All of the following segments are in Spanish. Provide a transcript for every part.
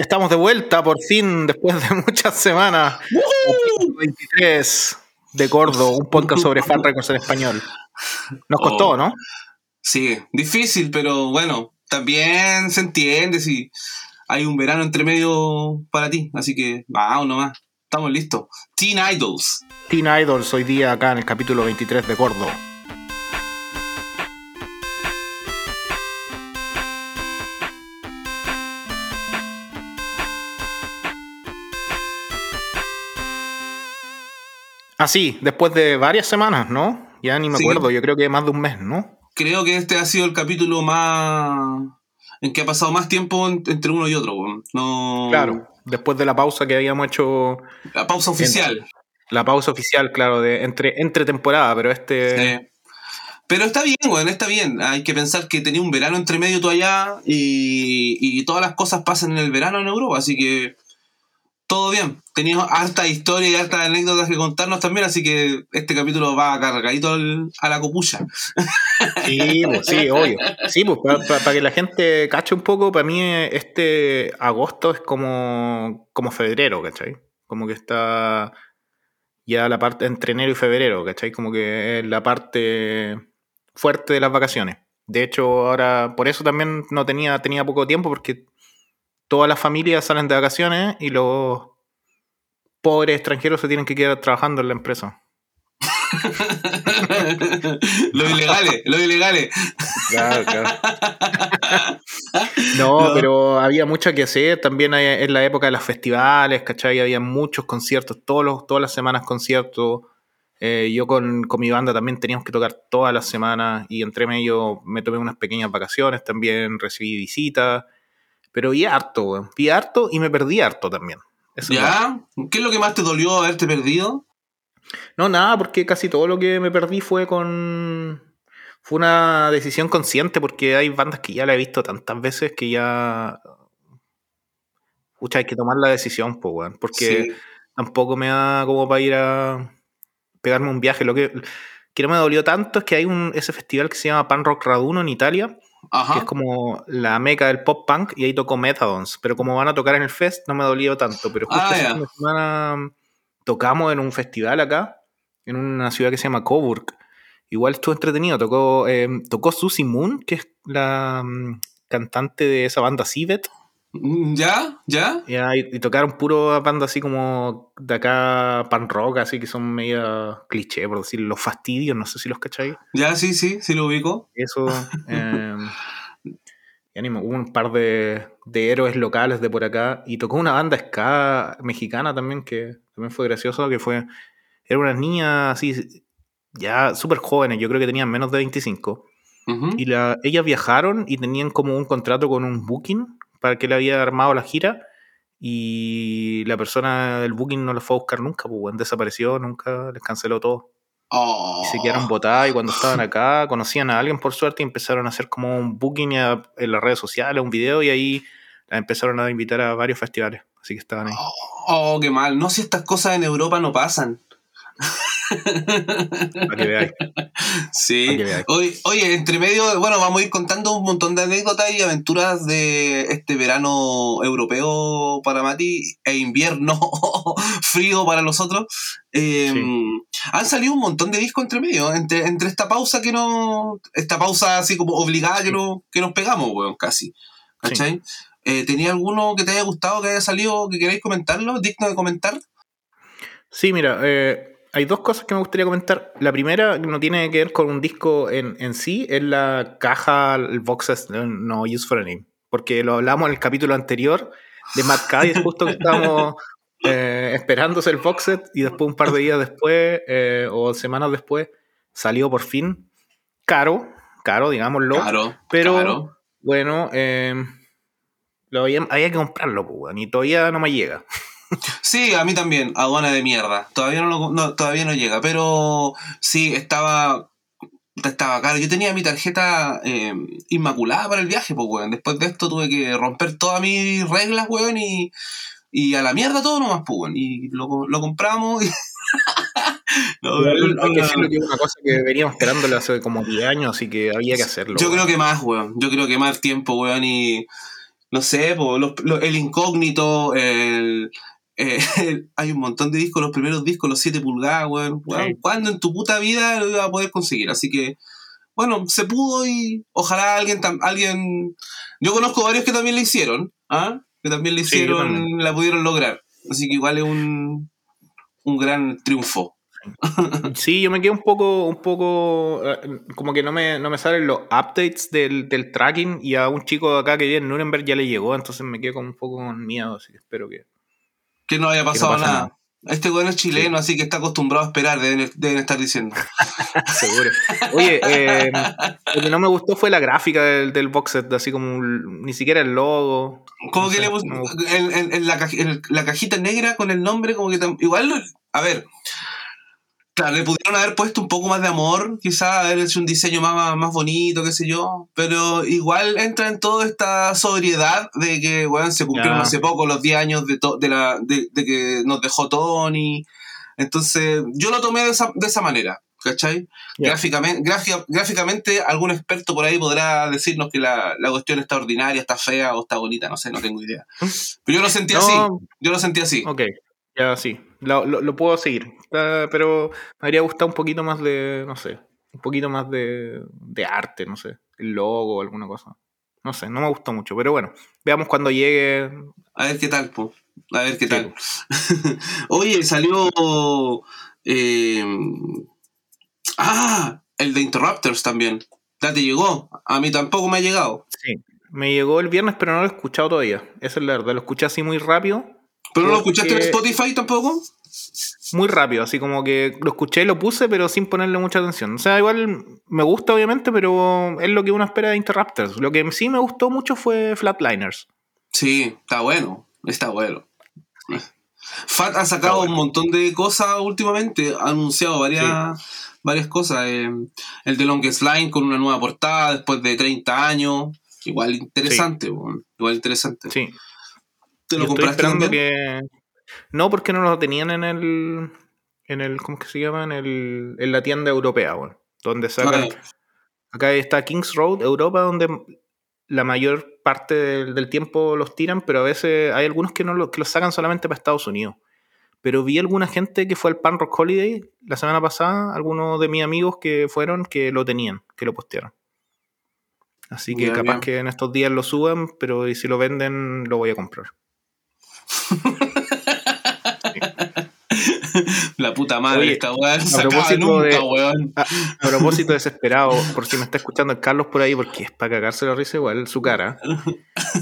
Estamos de vuelta por fin, después de muchas semanas. 23 de Gordo, un podcast sobre fan records en español. Nos costó, Oh. ¿no? Sí, difícil, pero bueno, también se entiende si hay un verano entre medio para ti. Así que, vamos nomás, estamos listos. Teen Idols. Teen Idols hoy día acá en el capítulo 23 de Gordo. Así, después de varias semanas, ¿no? Ya ni me Sí. acuerdo, yo creo que más de un mes, ¿no? Creo que este ha sido el capítulo más. en que ha pasado más tiempo en- entre uno y otro. No... Claro, después de la pausa que habíamos hecho, La pausa oficial. la pausa oficial, claro, de entre, entre temporada, pero este... Sí. Pero está bien, weón, está bien. Hay que pensar que tenía un verano entre medio tú allá y, y todas las cosas pasan en el verano en Europa, así que todo bien. Teníamos harta historia y hartas anécdotas que contarnos también, así que este capítulo va cargadito a la copucha. Sí, pues, sí, obvio. Sí, pues para que la gente cache un poco, para mí este agosto es como, como febrero, ¿cachai? Como que está ya la parte entre enero y febrero, ¿cachai? Como que es la parte fuerte de las vacaciones. De hecho, ahora, por eso también no tenía, tenía poco tiempo, porque todas las familias salen de vacaciones y los pobres extranjeros se tienen que quedar trabajando en la empresa. los ilegales, los ilegales. Claro, claro. No, No. pero había mucho que hacer. También hay- en la época de los festivales, ¿cachai? Había muchos conciertos, todos los, todas las semanas conciertos. Eh, yo con, con mi banda también teníamos que tocar todas las semanas y entre medio me tomé unas pequeñas vacaciones, también recibí visitas. Pero vi harto, weón. Vi harto y me perdí harto también. Eso. ¿Ya? ¿Qué es lo que más te dolió haberte perdido? No, nada, porque casi todo lo que me perdí fue con. Fue una decisión consciente, porque hay bandas que ya la he visto tantas veces que ya. Pucha, hay que tomar la decisión, pues, weón. Porque Sí. tampoco me da como para ir a pegarme un viaje. Lo que, que no me dolió tanto es que hay un, ese festival que se llama Pan Rock Raduno en Italia, que es como la meca del pop punk, y ahí tocó Methadons. Pero como van a tocar en el fest, no me dolió tanto. Pero justo Ah, semana tocamos en un festival acá, en una ciudad que se llama Coburg. Igual estuvo entretenido. Tocó, eh, tocó Susie Moon, que es la mm, cantante de esa banda Civet. ¿Ya? ¿Ya? Ya, y, y tocaron puro banda así como de acá, pan rock, así que son media cliché, por decir, los fastidios, no sé si los cacháis. ¿Ya? Sí, sí, sí lo ubico. Eso. eh, y ánimo, hubo un par de, de héroes locales de por acá. Y tocó una banda ska mexicana también, que también fue gracioso, que fue. Era unas niñas así, ya súper jóvenes, yo creo que tenían menos de 25. Ujú. Y la, ellas viajaron y tenían como un contrato con un booking para que le había armado la gira. Y la persona del booking no los fue a buscar nunca, pues desapareció, nunca les canceló todo. Oh. Y se quedaron botadas y cuando estaban acá conocían a alguien por suerte y empezaron a hacer como un booking a- en las redes sociales, un video y ahí las empezaron a invitar a varios festivales. Así que estaban ahí. Oh, qué mal. No si estas cosas en Europa no pasan. Para que veáis. Sí. Que veáis. Oye, oye, entre medio, bueno, vamos a ir contando un montón de anécdotas y aventuras de este verano europeo para Mati e invierno frío para nosotros. Eh, Han salido un montón de discos entre medio, entre, entre esta pausa que no. Esta pausa así como obligada que, no, que nos pegamos, weón, casi. ¿Cachai? Eh, ¿Tenía alguno que te haya gustado, que haya salido, que queráis comentarlo? ¿Digno de comentar? Sí, mira, eh, hay dos cosas que me gustaría comentar. La primera no tiene que ver con un disco en, en sí, es la caja, el box no use for a name. Porque lo hablamos en el capítulo anterior de Matt Cadiz, justo que estábamos eh, esperándose el box set y después un par de días después eh, o semanas después salió por fin caro, caro, digámoslo. Pero bueno, eh, lo había, había que comprarlo, pues, y todavía no me llega. Sí, a mí también, aduana de mierda. Todavía no, lo- no- todavía no llega, pero sí, estaba, estaba caro. Yo tenía mi tarjeta eh, inmaculada para el viaje, pues, weón. Después de esto tuve que romper todas mis reglas, weón, y, y a la mierda todo nomás, pues, weón. Y lo, lo compramos y... No, Hay que no, decirlo que es una cosa que veníamos esperándolo hace como 10 años, así que había que hacerlo. Yo weón. creo que más, weón. Yo creo que más tiempo, weón, y... no sé, po, los- los- el incógnito, el, eh, hay un montón de discos, los primeros discos, los 7 pulgadas, weón. Sí. ¿Cuándo en tu puta vida lo iba a poder conseguir? Así que, bueno, se pudo y ojalá alguien, tam- alguien, yo conozco varios que también le hicieron, ¿ah? Que también le Sí, hicieron, también. la pudieron lograr. Así que igual es un, un gran triunfo. Sí, yo me quedé un poco, un poco, eh, como que no me, no me salen los updates del, del tracking y a un chico de acá que vive en Nuremberg ya le llegó, entonces me quedé como un poco con miedo, así que espero que... Que no haya pasado pasa nada. nada. Este weón es chileno, así que está acostumbrado a esperar, deben, deben estar diciendo. Seguro. Oye, eh, lo que no me gustó fue la gráfica del, del box set, así como un- ni siquiera el logo. Como No que sé, le no me gustó. en, en- en la, en la cajita negra con el nombre, como que igual, a ver, claro, le pudieron haber puesto un poco más de amor, quizás haber hecho un diseño más, más bonito, qué sé yo, pero igual entra en toda esta sobriedad de que, bueno, se cumplieron hace poco los 10 años de, de, la, de, de que nos dejó Tony, entonces yo lo tomé de esa, de esa manera. ¿Cachai? Ya. Gráficamente, gráfica- gráficamente, algún experto por ahí podrá decirnos que la, la cuestión está ordinaria, está fea o está bonita, no sé, no tengo idea. Pero yo lo sentí así. No, Yo lo sentí así. ok, ya sí, lo, lo- lo puedo seguir, pero me habría gustado un poquito más de, no sé, un poquito más de, de arte, no sé, el logo o alguna cosa. No sé, no me gustó mucho, pero bueno, veamos cuando llegue. A ver qué tal, po. A ver qué Sí, tal. Oye, salió. eh, ah, el de Interrupters también. Ya te llegó. A mí tampoco me ha llegado. Sí, me llegó el viernes, pero no lo he escuchado todavía. Esa es la verdad, lo escuché así muy rápido. ¿Pero no lo escuchaste en Spotify tampoco? Muy rápido, así como que lo escuché y lo puse, pero sin ponerle mucha atención. O sea, igual me gusta, obviamente, pero es lo que uno espera de Interrupters. Lo que sí me gustó mucho fue Flatliners. Sí, está bueno. Está bueno. Fat ha sacado bueno. un montón de cosas últimamente. Ha anunciado varias, varias cosas. eh, el de Longest Line con una nueva portada después de 30 años. Igual interesante, igual interesante. Sí. ¿Te lo Yo estoy compraste esperando también? que. No, porque no lo tenían en el. En el. ¿Cómo es que se llama? En, el, en la tienda europea, bueno. Donde sacan. Ah, Acá está Kings Road, Europa, donde la mayor parte del, del tiempo los tiran, pero a veces hay algunos que, no lo, que los sacan solamente para Estados Unidos. Pero vi alguna gente que fue al Pan Rock Holiday la semana pasada, algunos de mis amigos que fueron, que lo tenían, que lo postearon. Así que capaz que en estos días lo suban, pero y si lo venden, lo voy a comprar. La puta madre, Oye, esta weá a propósito nunca, de- weón. A, a propósito, desesperado, por si me está escuchando el Carlos por ahí, porque es para cagarse la risa igual, su cara.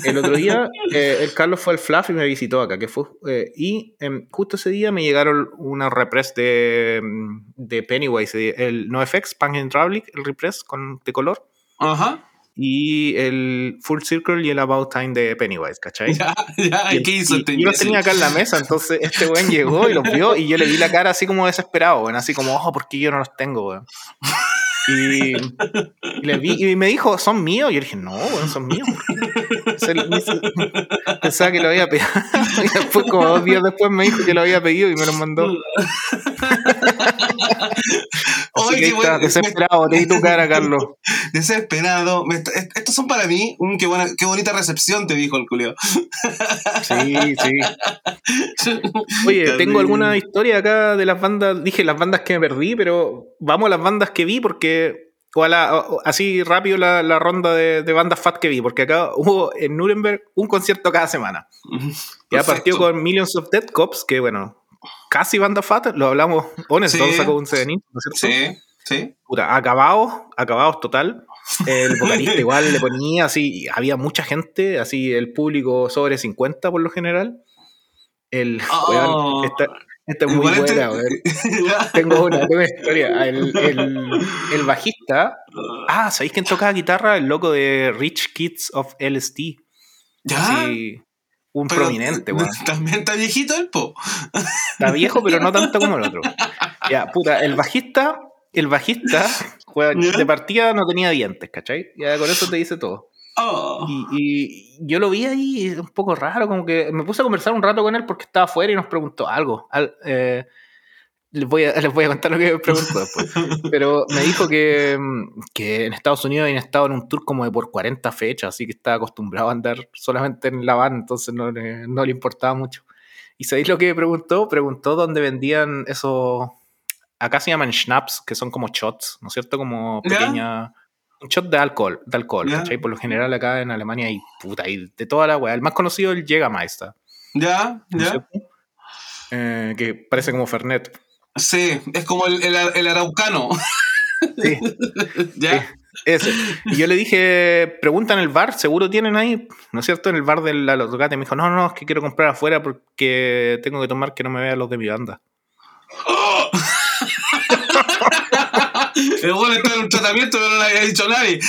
El otro día, eh, el Carlos fue al Fluff y me visitó acá, que fue, eh, y em, justo ese día me llegaron una repress de, mm, de Pennywise, el NoFX, Punk and Traveling, el repress con, de color, Ajá. Y el Full Circle y el About Time de Pennywise, ¿cachai? Ya, ya, Y, ¿qué hizo y- este y yo los tenía acá en la mesa, entonces este weón llegó y los vio y yo le vi la cara así como desesperado, weón, así como, ojo, ¿por qué yo no los tengo, weón? Y, le vi, y me dijo, ¿son míos? Y yo dije, no, weón, son míos. Pensaba que lo había pedido. Y después, como dos días después, me dijo que lo había pedido y me los mandó. Oye, que bueno, desesperado, te di tu cara, Carlos. Desesperado. Estos son para mí. Mm, qué, buena, qué bonita recepción, te dijo el culio. Sí, sí. Oye, tengo alguna historia acá de las bandas. Dije las bandas que me perdí, pero vamos a las bandas que vi porque. O a la- o- así rápido la, la ronda de, de bandas fat que vi, porque acá hubo en Nuremberg un concierto cada semana. Ya partió con Millions of Dead Cops, que bueno, casi banda fat, lo hablamos. Honest Sí. Sacó un CD, ¿no es cierto? Sí, sí. Puta, acabados, acabados total. El vocalista igual le ponía así, había mucha gente, así el público sobre 50 por lo general. El, Oh. weón, esta, esta es muy buena, weón. Tengo una, tengo una historia. El, el- el bajista. Ah, ¿sabéis quién tocaba guitarra? El loco de Rich Kids of LSD. ¿Ya? Un Pero, prominente, weón. También está viejito el po. Está viejo, pero no tanto como el otro. Ya, puta, el bajista, el bajista, weón, de partida no tenía dientes, ¿cachai? Ya con eso te dice todo. Oh. Y, y yo lo vi ahí un poco raro, como que me puse a conversar un rato con él porque estaba afuera y nos preguntó algo. Al- eh, les voy, a, les voy a contar lo que me preguntó después. Pero me dijo que, que en Estados Unidos habían estado en un tour como de por 40 fechas, así que estaba acostumbrado a andar solamente en la van, entonces no le, no le importaba mucho. ¿Y sabéis lo que preguntó? Preguntó dónde vendían esos. Acá se llaman schnapps, que son como shots, ¿no es cierto? Como pequeña. Un shot de alcohol, de alcohol, ¿cachai? Por lo general acá en Alemania hay puta, hay de toda la weá. El más conocido es el Jägermeister. Ya, ya. Eh, que parece como Fernet. Sí, es como el, el, araucano. Sí. ¿Ya? Ese. Y yo le dije, pregunta en el bar, seguro tienen ahí, ¿no es cierto? En el bar del Alotocate. Me dijo, no, no, es que quiero comprar afuera porque tengo que tomar que no me vean los de mi banda. El bueno está en un tratamiento, pero no le había dicho a nadie.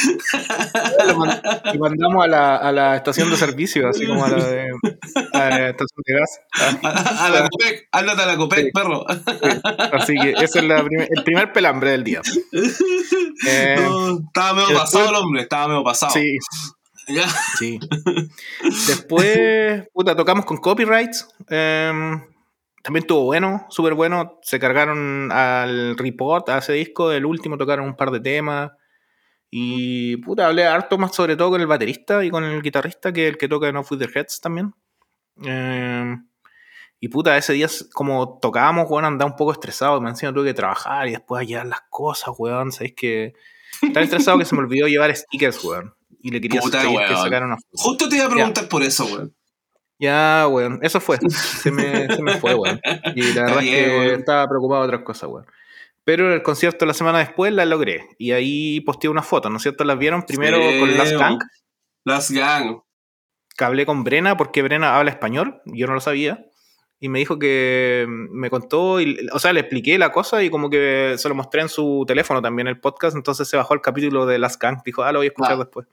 Y mandamos a la, a la estación de servicio, así como a la, de, a la estación de gas. A, la COPEC, ándate a la COPEC, perro. Así que ese es la el primer pelambre del día. Eh, estaba medio pasado el hombre, estaba medio pasado. Sí. ¿Ya? Sí. Después, puta, tocamos con copyrights. Eh, también estuvo bueno, súper bueno. Se cargaron al report, a ese disco, del último tocaron un par de temas. Y puta, hablé harto más sobre todo con el baterista y con el guitarrista, que el que toca Off With The Heads también. Eh, y puta, ese día como tocábamos, weón, andaba un poco estresado. Me encima tuve que trabajar y después llevar las cosas, weón. Sabéis que tan estresado que se me olvidó llevar stickers, weón. Y le quería puta, que sacar una foto. Justo te iba a preguntar por eso, weón. Ya, weón, eso fue. Se me, se me fue, weón. Y la verdad es que estaba preocupado de otras cosas, weón. Pero el concierto la semana después la logré. Y ahí posteé una foto, ¿no es cierto? Las vieron primero con Las Gang. Las Gang. Que hablé con Brena porque Brena habla español. Yo no lo sabía y me dijo que me contó, y, o sea, le expliqué la cosa y como que se lo mostré en su teléfono también el podcast, entonces se bajó el capítulo de Last Gang, dijo, ah, lo voy a escuchar ah. después.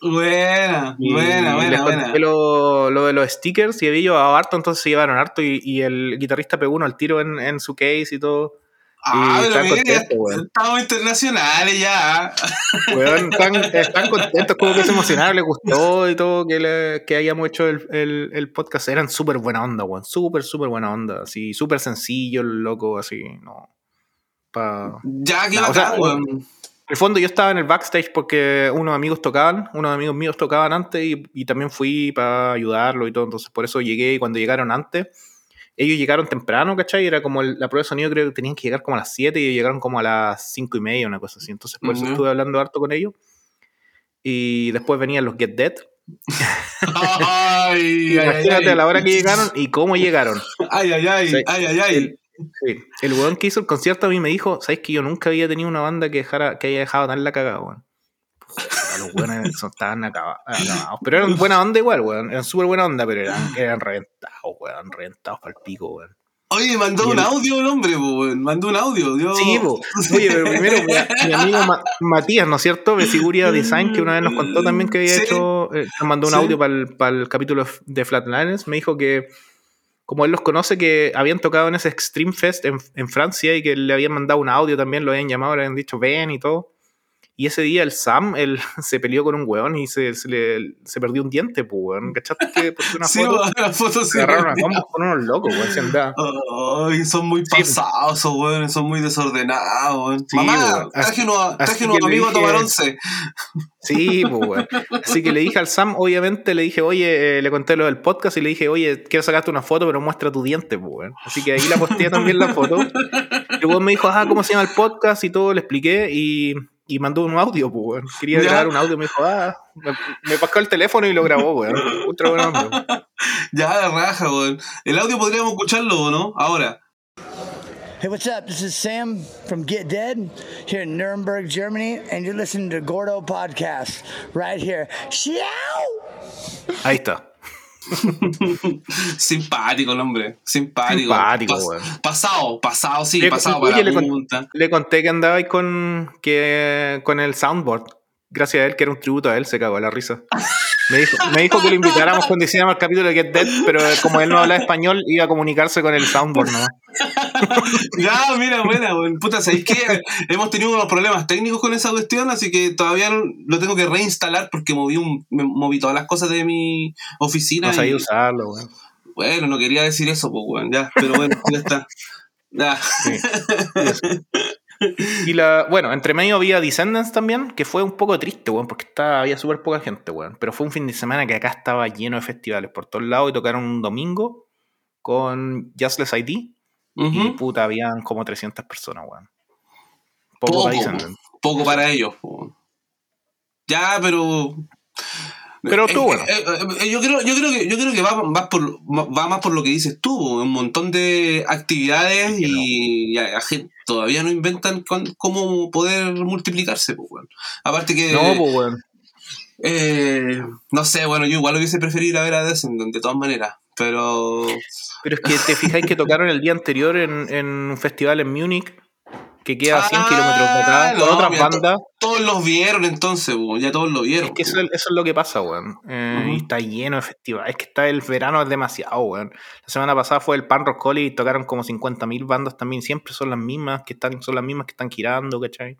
Buena, buena, buena, buena. Lo, lo, de los stickers y ellos a harto, entonces se llevaron harto y, y el guitarrista pegó uno al tiro en, en su case y todo. Ah, pero mira, estamos internacionales ya. están, contentos, como que se emocionaron, les gustó y todo que, le, que hayamos hecho el, el, el podcast. Eran súper buena onda, weón. Súper, súper buena onda. Así, súper sencillo, loco, así, no. Pa... Ya, que o sea, En el fondo yo estaba en el backstage porque unos amigos tocaban, unos amigos míos tocaban antes y, y también fui para ayudarlo y todo. Entonces por eso llegué y cuando llegaron antes ellos llegaron temprano, ¿cachai? Era como la prueba de sonido, creo que tenían que llegar como a las 7 y ellos llegaron como a las 5 y media, una cosa así. Entonces, por eso estuve hablando harto con ellos. Y después venían los Get Dead. ay, Imagínate a la hora que llegaron y cómo llegaron. Ay, ay, ay, ay, ay, ay. El, sí, el weón que hizo el concierto a mí me dijo, ¿sabes que yo nunca había tenido una banda que, dejara, que haya dejado tan la cagada, weón? Los buenos estaban acabados, Pero eran buena onda igual, weón. Eran súper buena onda, pero eran, eran reventados, weón. Reventados para el pico, weón. Oye, mandó un audio el hombre, weón. Mandó un audio. Dios. Sí, Oye, pero primero, mi, amigo Matías, ¿no es cierto? De Siguria Design, que una vez nos contó también que había hecho. Eh, nos mandó un audio para el, para el capítulo de Flatliners. Me dijo que como él los conoce, que habían tocado en ese Extreme Fest en, en, Francia y que le habían mandado un audio también, lo habían llamado, le habían dicho ven y todo. Y ese día el Sam él, se peleó con un weón y se, se, le, se perdió un diente, pues, weón. ¿Cachaste que por una sí, foto? la foto se agarraron a combos con unos locos, weón. Son muy pasados esos weón, son muy desordenados, weón. Sí, Mamá, traje unos, amigos a tomar once. Sí, pues, weón. Así que le dije al Sam, obviamente, le dije, oye, eh, le conté lo del podcast y le dije, oye, quiero sacarte una foto, pero muestra tu diente, pues, weón. Así que ahí la posteé también la foto. Y weón me dijo, ah, ¿cómo se llama el podcast? Y todo, le expliqué y y mandó un audio, pues, weón. Quería grabar un audio, me dijo, ah, me, me, pasó el teléfono y lo grabó, weón. Ultra buen Ya, la raja, weón. El audio podríamos escucharlo, ¿no? Ahora. Hey, what's up? This is Sam from Get Dead here in Nuremberg, Germany, and you're listening to Gordo Podcast right here. Ahí está. Simpático el hombre, simpático. Simpático, Pasado, pasado, sí, pasado para le, le conté que andaba con, que, con el soundboard. Gracias a él, que era un tributo a él, se cagó la risa. Me dijo, me dijo que lo invitáramos cuando hiciéramos el capítulo de Get Dead, pero como él no habla español, iba a comunicarse con el soundboard ¿no? ya, mira, buena, puta, ¿sabéis que Hemos tenido unos problemas técnicos con esa cuestión, así que todavía lo tengo que reinstalar porque moví, un, moví todas las cosas de mi oficina. No sabía usarlo, weón. Bueno, no quería decir eso, pues, weón, ya, pero bueno, ya está. Sí. Y la, bueno, entre medio había Descendants también, que fue un poco triste, weón, porque estaba, había súper poca gente, weón. Pero fue un fin de semana que acá estaba lleno de festivales por todos lados y tocaron un domingo con Justless ID. Y puta, habían como 300 personas, weón. Poco, Poco, para Descendants. poco para ellos. po. Ya, pero. Pero estuvo bueno. Eh, eh, eh, yo creo, yo creo que, yo creo que va, va por, va más por lo que dices tú, po, un montón de actividades Sí, y gente todavía no inventan con- cómo poder multiplicarse, pues, weón. Aparte que. No, pues, weón. eh, no sé, bueno, yo igual hubiese preferido ir a ver a Descendant de todas maneras. Pero. Pero es que te fijáis que tocaron el día anterior en, en un festival en Múnich, que queda a 100 Ah, kilómetros de acá, con no, otras mira, to- bandas. Todos los vieron entonces, po, ya todos lo vieron. Es que eso, eso es lo que pasa, weón. Eh, está lleno de festivales. Es que está el verano es demasiado, weón. La semana pasada fue el Pan Rock y tocaron como 50.000 bandas también. Siempre son las mismas que están, son las mismas que están girando, ¿cachai?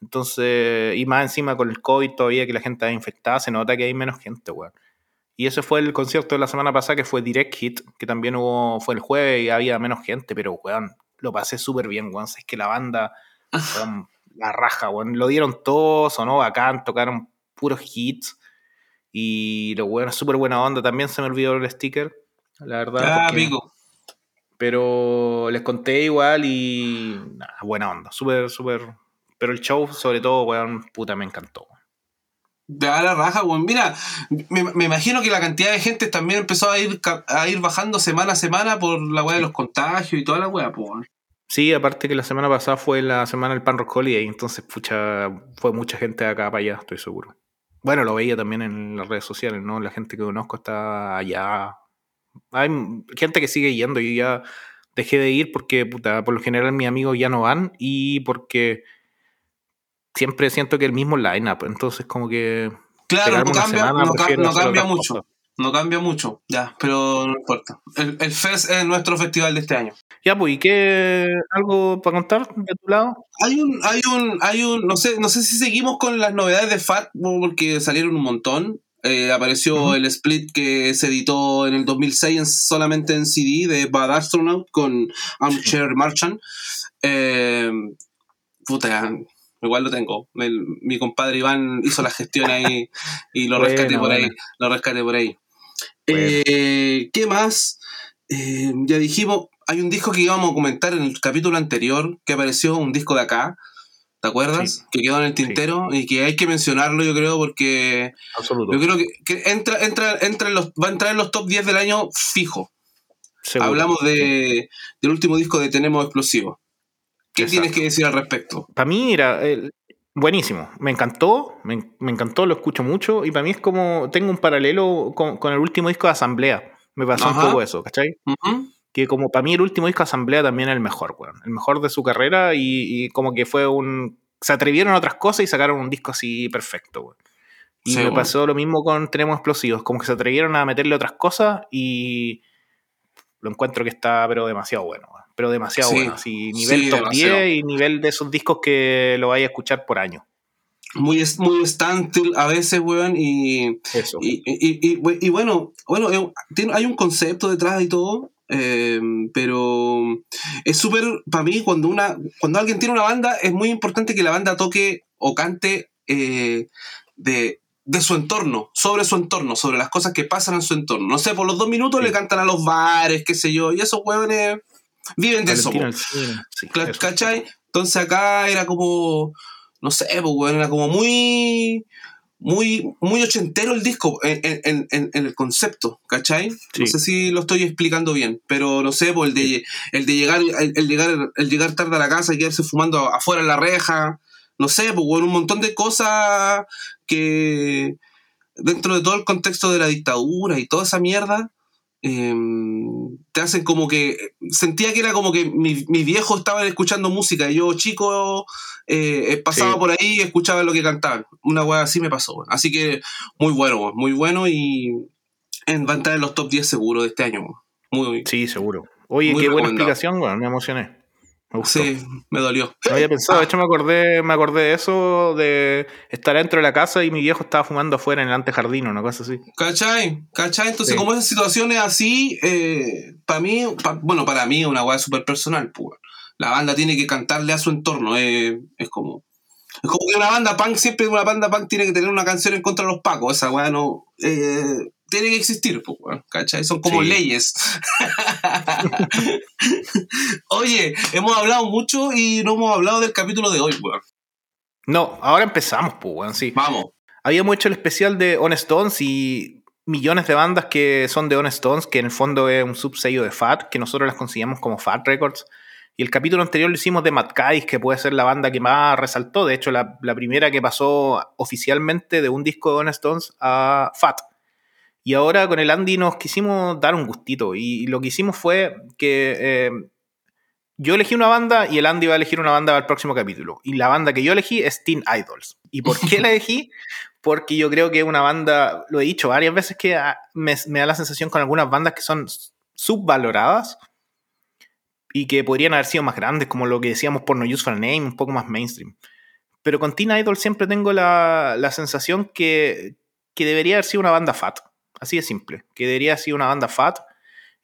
Entonces, y más encima con el COVID todavía que la gente está infectada, se nota que hay menos gente, weón. Y ese fue el concierto de la semana pasada que fue Direct Hit, que también hubo, fue el jueves y había menos gente, pero weón, lo pasé súper bien, weón. Es que la banda, weón, la raja, weón. Lo dieron todo, sonó bacán, tocaron puros hits. Y lo bueno, súper buena onda. También se me olvidó el sticker, la verdad. Ah, porque- pico. pero les conté igual y. nada, buena onda, súper, súper. Pero el show, sobre todo, weón, puta, me encantó. Da la raja, weón. Mira, me, me imagino que la cantidad de gente también empezó a ir, a ir bajando semana a semana por la weá de los contagios y toda la weá, pues, weón. Sí, aparte que la semana pasada fue la semana del Pan Rock Holiday, entonces, pucha, fue mucha gente de acá para allá, estoy seguro. Bueno, lo veía también en las redes sociales, ¿no? La gente que conozco está allá. Hay gente que sigue yendo y ya dejé de ir porque, puta, por lo general mis amigos ya no van y porque siempre siento que el mismo line-up, entonces como que... Claro, no cambia, semana, no, ca- no cambia mucho. cosas. No cambia mucho, ya, pero no importa. El, el FES es nuestro festival de este año. Ya, pues, ¿y qué? ¿Algo para contar de tu lado? Hay un, hay un, hay un, no sé, no sé si seguimos con las novedades de FAT, porque salieron un montón. Eh, apareció el split que se editó en el 2006 en- solamente en CD de Bad Astronaut con Armchair Marchand. Eh, puta, igual lo tengo. El- mi compadre Iván hizo la gestión ahí y lo Buena, rescaté por ahí. Lo rescaté por ahí. Eh, ¿Qué más? Eh, ya dijimos, hay un disco que íbamos a comentar en el capítulo anterior, que apareció, un disco de acá, ¿te acuerdas? Sí. Que quedó en el tintero y que hay que mencionarlo, yo creo, porque Absoluto. yo creo que, que entra, entra, entra en los, va a entrar en los top 10 del año fijo. Seguro. Hablamos de, del último disco de Tenemos Explosivo. ¿Qué Exacto. tienes que decir al respecto? Para mí era el- buenísimo. Me encantó, me, me encantó, lo escucho mucho. Y para mí es como, tengo un paralelo con, con el último disco de Asamblea. Me pasó Ajá. un poco eso, ¿cachai? Que como para mí el último disco de Asamblea también es el mejor, weón. El mejor de su carrera y, y como que fue un... Se atrevieron a otras cosas y sacaron un disco así perfecto, weón. Y Sí, me pasó lo mismo con Tenemos Explosivos. Como que se atrevieron a meterle otras cosas y lo encuentro que está pero demasiado bueno. Pero demasiado Sí, bueno. Así, nivel sí, top demasiado. 10 y nivel de esos discos que lo vaya a escuchar por año. Muy, muy standstill a veces, weón, y, Eso. Y, y, y, y- bueno, bueno eh, tiene- hay un concepto detrás y todo, eh, pero es súper, para mí, cuando, una, cuando alguien tiene una banda, es muy importante que la banda toque o cante eh, de, de su entorno, sobre su entorno, sobre las cosas que pasan en su entorno. No sé, por los dos minutos Sí. le cantan a los bares, qué sé yo, y esos huevones viven de eso. Sí. ¿Cachai? Entonces acá era como, no sé, pues, era como muy, muy, muy ochentero el disco en, en- en- en el concepto, ¿cachai? Sí. No sé si lo estoy explicando bien, pero no sé, pues el de, el de llegar, el, el llegar, el llegar tarde a la casa y quedarse fumando afuera en la reja, no sé, pues, un montón de cosas que dentro de todo el contexto de la dictadura y toda esa mierda, em, te hacen como que sentía que era como que mi, mi viejo estaba escuchando música y yo chico eh, eh, pasaba Sí. por ahí y escuchaba lo que cantaban una weá así me pasó así que muy bueno muy bueno y en, va a entrar en los top 10 seguro de este año muy Sí, seguro. Oye, Muy qué buena explicación. Me emocioné. Me gustó. sí me dolió No había pensado, de hecho me acordé, me acordé de eso, de estar dentro de la casa y mi viejo estaba fumando afuera en el antejardín o una cosa así. ¿Cachai? ¿Cachai? Entonces, Sí. como esas situaciones así, eh, para mí, pa- bueno, para mí es una weá súper personal, pues. La banda tiene que cantarle a su entorno, eh, es como... Es como que una banda punk, siempre una banda punk tiene que tener una canción en contra de los pacos. Esa weá no... eh, tiene que existir, pues, ¿cachai? Son como Sí. leyes. Oye, hemos hablado mucho y no hemos hablado del capítulo de hoy, weón. No, ahora empezamos, pues, weón, sí. Vamos. Habíamos hecho el especial de Honest Stones y millones de bandas que son de Honest Stones, que en el fondo es un subsello de Fat, que nosotros las conseguimos como Fat Records. Y el capítulo anterior lo hicimos de Mad Guys, que puede ser la banda que más resaltó. De hecho, la, la primera que pasó oficialmente de un disco de Honest Stones a Fat. Y ahora con el Andy nos quisimos dar un gustito. Y lo que hicimos fue que eh, yo elegí una banda y el Andy va a elegir una banda para el próximo capítulo. Y la banda que yo elegí es Teen Idols. ¿Y por qué la elegí? Porque yo creo que es una banda, lo he dicho varias veces, que ah, me, me da la sensación con algunas bandas que son subvaloradas y que podrían haber sido más grandes, como lo que decíamos por No Use for a Name, un poco más mainstream. Pero con Teen Idol siempre tengo la, la sensación que, que debería haber sido una banda fat. Así de simple. Que debería haber sido una banda fat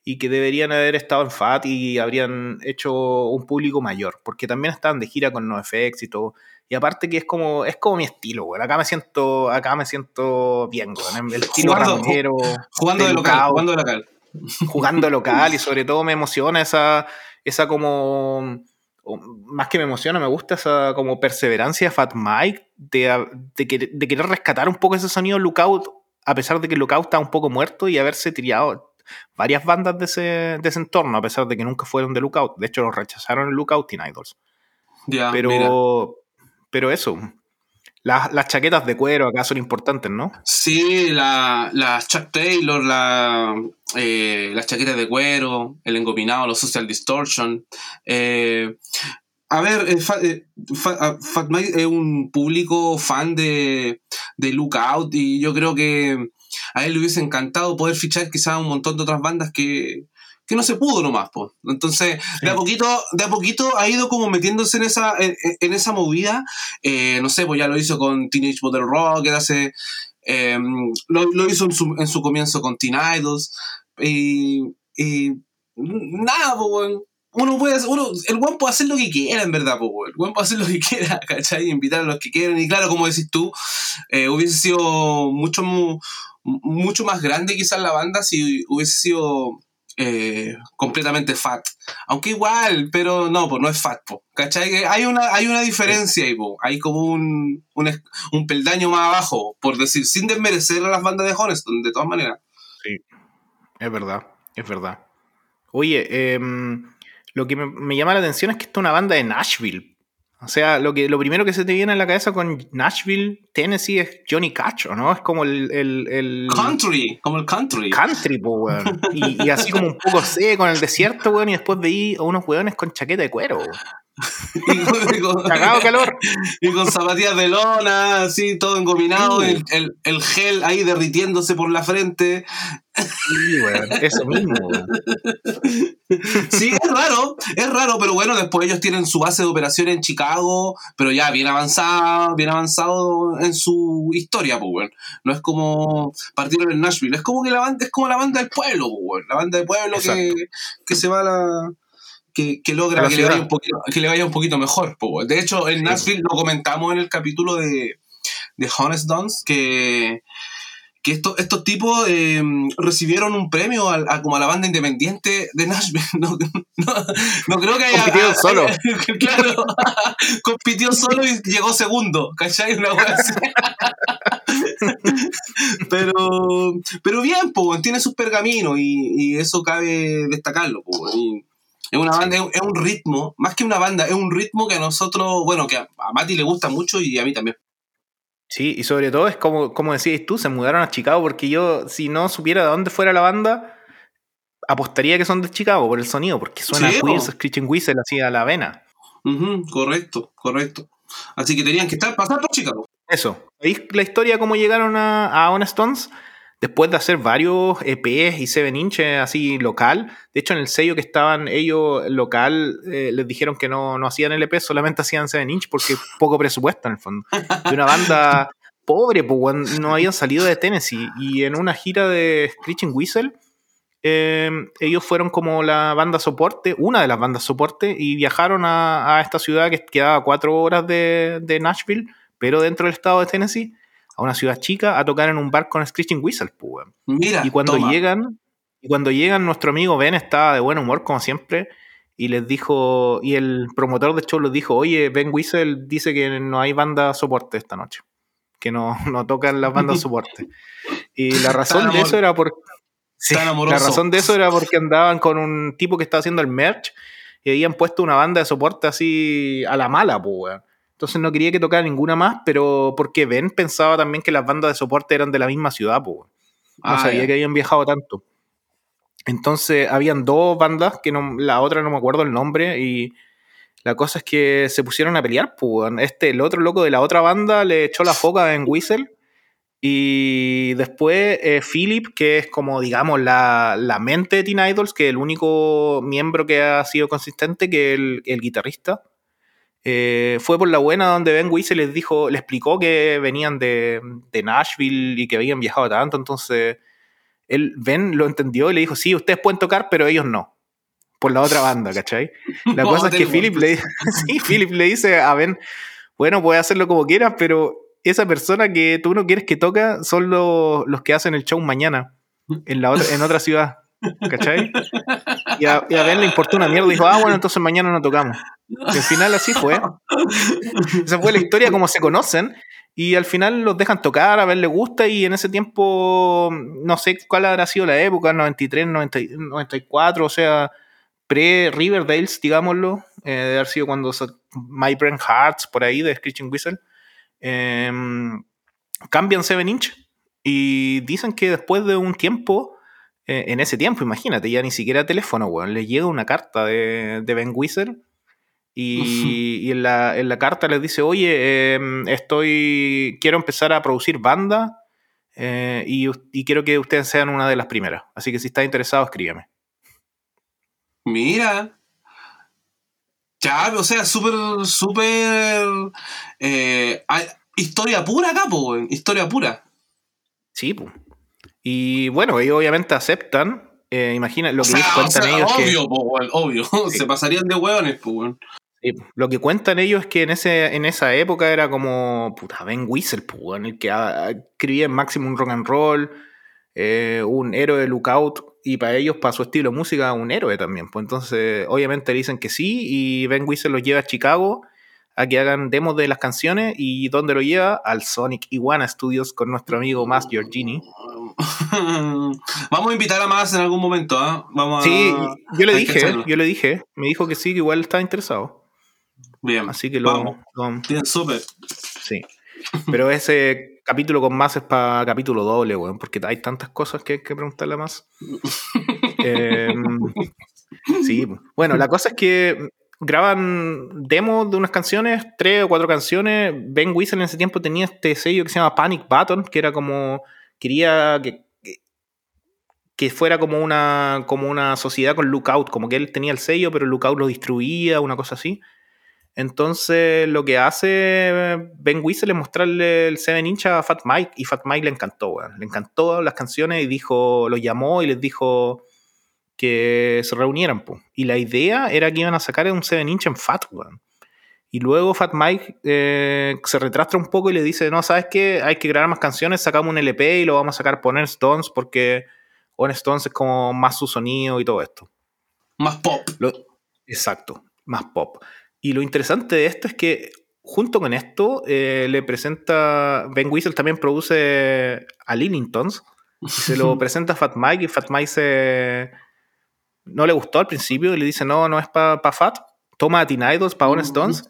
y que deberían haber estado en FAT y habrían hecho un público mayor, porque también estaban de gira con NoFX y todo. Y aparte que es como es como mi estilo, güey. Acá me siento acá me siento bien, güey. El estilo Jugando- Jugando de local, jugando de local. jugando local y sobre todo me emociona esa esa como más que me emociona, me gusta esa como perseverancia de Fat Mike de, de, de querer rescatar un poco ese sonido Lookout, a pesar de que Lookout está un poco muerto y haberse tirado varias bandas de ese, de ese entorno, a pesar de que nunca fueron de Lookout. De hecho, los rechazaron en Lookout Teen Idols. Ya, mira. Pero, pero eso, las, las chaquetas de cuero acá son importantes, ¿no? Sí, la, la Chuck Taylor, la, eh, las chaquetas de cuero, el engopinado, los Social Distortion. Eh, a ver, eh, Fa- eh, Fa- ah, Fat Mike es un público fan de, de Lookout y yo creo que a él le hubiese encantado poder fichar quizás un montón de otras bandas que, que no se pudo nomás. po. Entonces, de a poquito, de a poquito ha ido como metiéndose en esa, en, en esa movida. Eh, no sé, pues ya lo hizo con Teenage Model Rocket hace... eh, lo, lo hizo en su, en su comienzo con Teen Idols. Y, y nada, pues. Uno puede hacer- uno, el weón puede hacer lo que quiera, en verdad, weón. El weón puede hacer lo que quiera, ¿cachai? Invitar a los que quieran. Y claro, como decís tú, eh, hubiese sido mucho, mu- mucho más grande quizás la banda si hubiese sido eh, completamente fat. Aunque igual, pero no, pues no es fat, po, ¿cachai? Hay una, hay una diferencia ahí, po. hay como un, un, un peldaño más abajo, por decir, sin desmerecer a las bandas de Honeston, de todas maneras. Es verdad, es verdad. Oye, em, lo que me, me llama la atención es que esta es una banda de Nashville. O sea, lo, que, lo primero que se te viene a la cabeza con Nashville, Tennessee, es Johnny Cash, ¿o ¿no? Es como el, el, el Country, como el country. country, po, weón. Y, y así como un poco seco en el desierto, weón, y después veí a unos weones con chaqueta de cuero. weón. y, con, Cagado calor. y con zapatillas de lona, así, todo engominado, Sí. el, el, el gel ahí derritiéndose por la frente. Sí, weón. Eso mismo. Sí, es raro, es raro, pero bueno, después ellos tienen su base de operación en Chicago, pero ya bien avanzado, bien avanzado en su historia, pues. No es como partieron en Nashville, es como que la banda, es como la banda del pueblo, pues. La banda del pueblo que, que se va a la. Que, que logra que le, vaya un poquito, que le vaya un poquito mejor. De hecho, en Sí. Nashville lo comentamos en el capítulo de, de Honest Dons, que, que estos, estos tipos eh, recibieron un premio a, a- como a la banda independiente de Nashville. No, no, no creo que haya. Compitieron solo. claro, compitió solo y llegó segundo, ¿cachai? Una así. pero, pero bien, pues, tiene sus pergaminos y, y eso cabe destacarlo. po, y es una banda, es, es un ritmo, más que una banda, es un ritmo que a nosotros, bueno, que a, a Mati le gusta mucho y a mí también. Sí, y sobre todo es como, como decías tú, se mudaron a Chicago porque yo, si no supiera de dónde fuera la banda, apostaría que son de Chicago por el sonido, porque suena Sí, a Queers. Screeching Whistle así a la vena. Ujú, correcto, correcto. Así que tenían que estar pasar por Chicago. Eso. ¿Veis la historia cómo llegaron a, a Honest Stones? Después de hacer varios EPs y 7 inches así local. De hecho, en el sello que estaban ellos local, eh, les dijeron que no, no hacían LP, solamente hacían 7 inch porque poco presupuesto en el fondo. De una banda pobre, pues no habían salido de Tennessee. Y en una gira de Screeching Whistle, eh, ellos fueron como la banda soporte, una de las bandas soporte, y viajaron a, a esta ciudad que quedaba a cuatro horas de, de, Nashville, pero dentro del estado de Tennessee, a una ciudad chica, a tocar en un bar con Screeching Whistle. Pues, Mira, y cuando toma. llegan, y cuando llegan, nuestro amigo Ben estaba de buen humor, como siempre, y les dijo, y el promotor de show les dijo, oye, Ben Whistle dice que no hay banda soporte esta noche, que no, no tocan las bandas soporte. Y la razón de eso era porque... Sí, la razón de eso era porque andaban con un tipo que estaba haciendo el merch y habían puesto una banda de soporte así a la mala, pues. Entonces no quería que tocara ninguna más, pero porque Ben pensaba también que las bandas de soporte eran de la misma ciudad, pues. No Ah, sabía que habían viajado tanto. Entonces, habían dos bandas, que no, la otra no me acuerdo el nombre, y la cosa es que se pusieron a pelear, pues. Este, el otro loco de la otra banda le echó la foca en Whistle. Y después eh, Philip, que es como, digamos, la, la mente de Teen Idols, que es el único miembro que ha sido consistente, que es el, el guitarrista, eh, fue por la buena donde Ben Whistle les dijo, le explicó que venían de, de Nashville y que habían viajado tanto, entonces él, Ben lo entendió y le dijo, sí, ustedes pueden tocar, pero ellos no. Por la otra banda, ¿cachai? La No, cosa es que Philip le, sí, Philip le dice a Ben, bueno, puedes hacerlo como quieras, pero esa persona que tú no quieres que toca son los, los que hacen el show mañana en, la otra, en otra ciudad, ¿cachai? Y a, y a Ben le importó una mierda y dijo, ah, bueno, entonces mañana no tocamos. Y al final así fue. Esa fue la historia como se conocen. Y al final los dejan tocar, a ver le gusta. Y en ese tiempo, no sé cuál habrá sido la época, 93, 90, 94, o sea, pre-Riverdales, digámoslo. Eh, haber sido cuando My Brain Hearts, por ahí, de Screeching Whistle. eh, cambian Seven Inch. Y dicen que después de un tiempo, eh, en ese tiempo, imagínate, ya ni siquiera teléfono, weón, le llega una carta de, de Ben Whistle y, y en, la, en la carta les dice, oye, eh, estoy, quiero empezar a producir banda eh, y, y quiero que ustedes sean una de las primeras. Así que si estás interesado, escríbeme. Mira. Ya, o sea, súper, súper. eh, historia pura acá, po. Historia pura. Sí, pues. Y bueno, ellos obviamente aceptan. eh, imagina, lo O que sea, o cuentan sea, ellos es que- obvio, po, obvio. Sí. Se pasarían de hueones, po. Sí, lo que cuentan ellos es que en, ese, en esa época era como, puta, Ben Whistle, pues, weón, el que ah, escribía en Maximum Rock and Roll, eh, un héroe de Lookout, y para ellos, para su estilo de música, un héroe también. Pues entonces, obviamente le dicen que sí, y Ben Whistle los lleva a Chicago a que hagan demos de las canciones, y ¿dónde lo lleva? Al Sonic Iguana Studios con nuestro amigo Mass Giorgini. Vamos a invitar a más en algún momento, ¿ah? Vamos Sí, a. yo le dije, yo le dije, me dijo que sí, que igual estaba interesado. Bien. Así que lo, Vamos. lo- Bien, súper. Sí. Pero ese capítulo con más es para capítulo doble, weón, porque hay tantas cosas que hay que preguntarle más. Em, sí. Bueno, la cosa es que graban demos de unas canciones, tres o cuatro canciones. Ben Whistle en ese tiempo tenía este sello que se llama Panic Button, que era como. quería que. que- que fuera como una, como una sociedad con Lookout, como que él tenía el sello, pero Lookout lo distribuía, una cosa así. Entonces, lo que hace Ben Whistle es mostrarle el 7 inch a Fat Mike y Fat Mike le encantó, weón. Le encantó las canciones y dijo, lo llamó y les dijo que se reunieran, po. Y la idea era que iban a sacar un 7 inch en Fat, weón. Y luego Fat Mike eh, se retrastra un poco y le dice, no, ¿sabes qué? Hay que grabar más canciones, sacamos un LP y lo vamos a sacar por Stones porque Honest Stones es como más su sonido y todo esto. Más pop. Lo- exacto, más pop. Y lo interesante de esto es que junto con esto eh, le presenta, Ben Whistle también produce a Lillingtons y se lo presenta a Fat Mike y Fat Mike se... no le gustó al principio y le dice no, no es para Fat, toma a Teen Idols, para Honest Stones.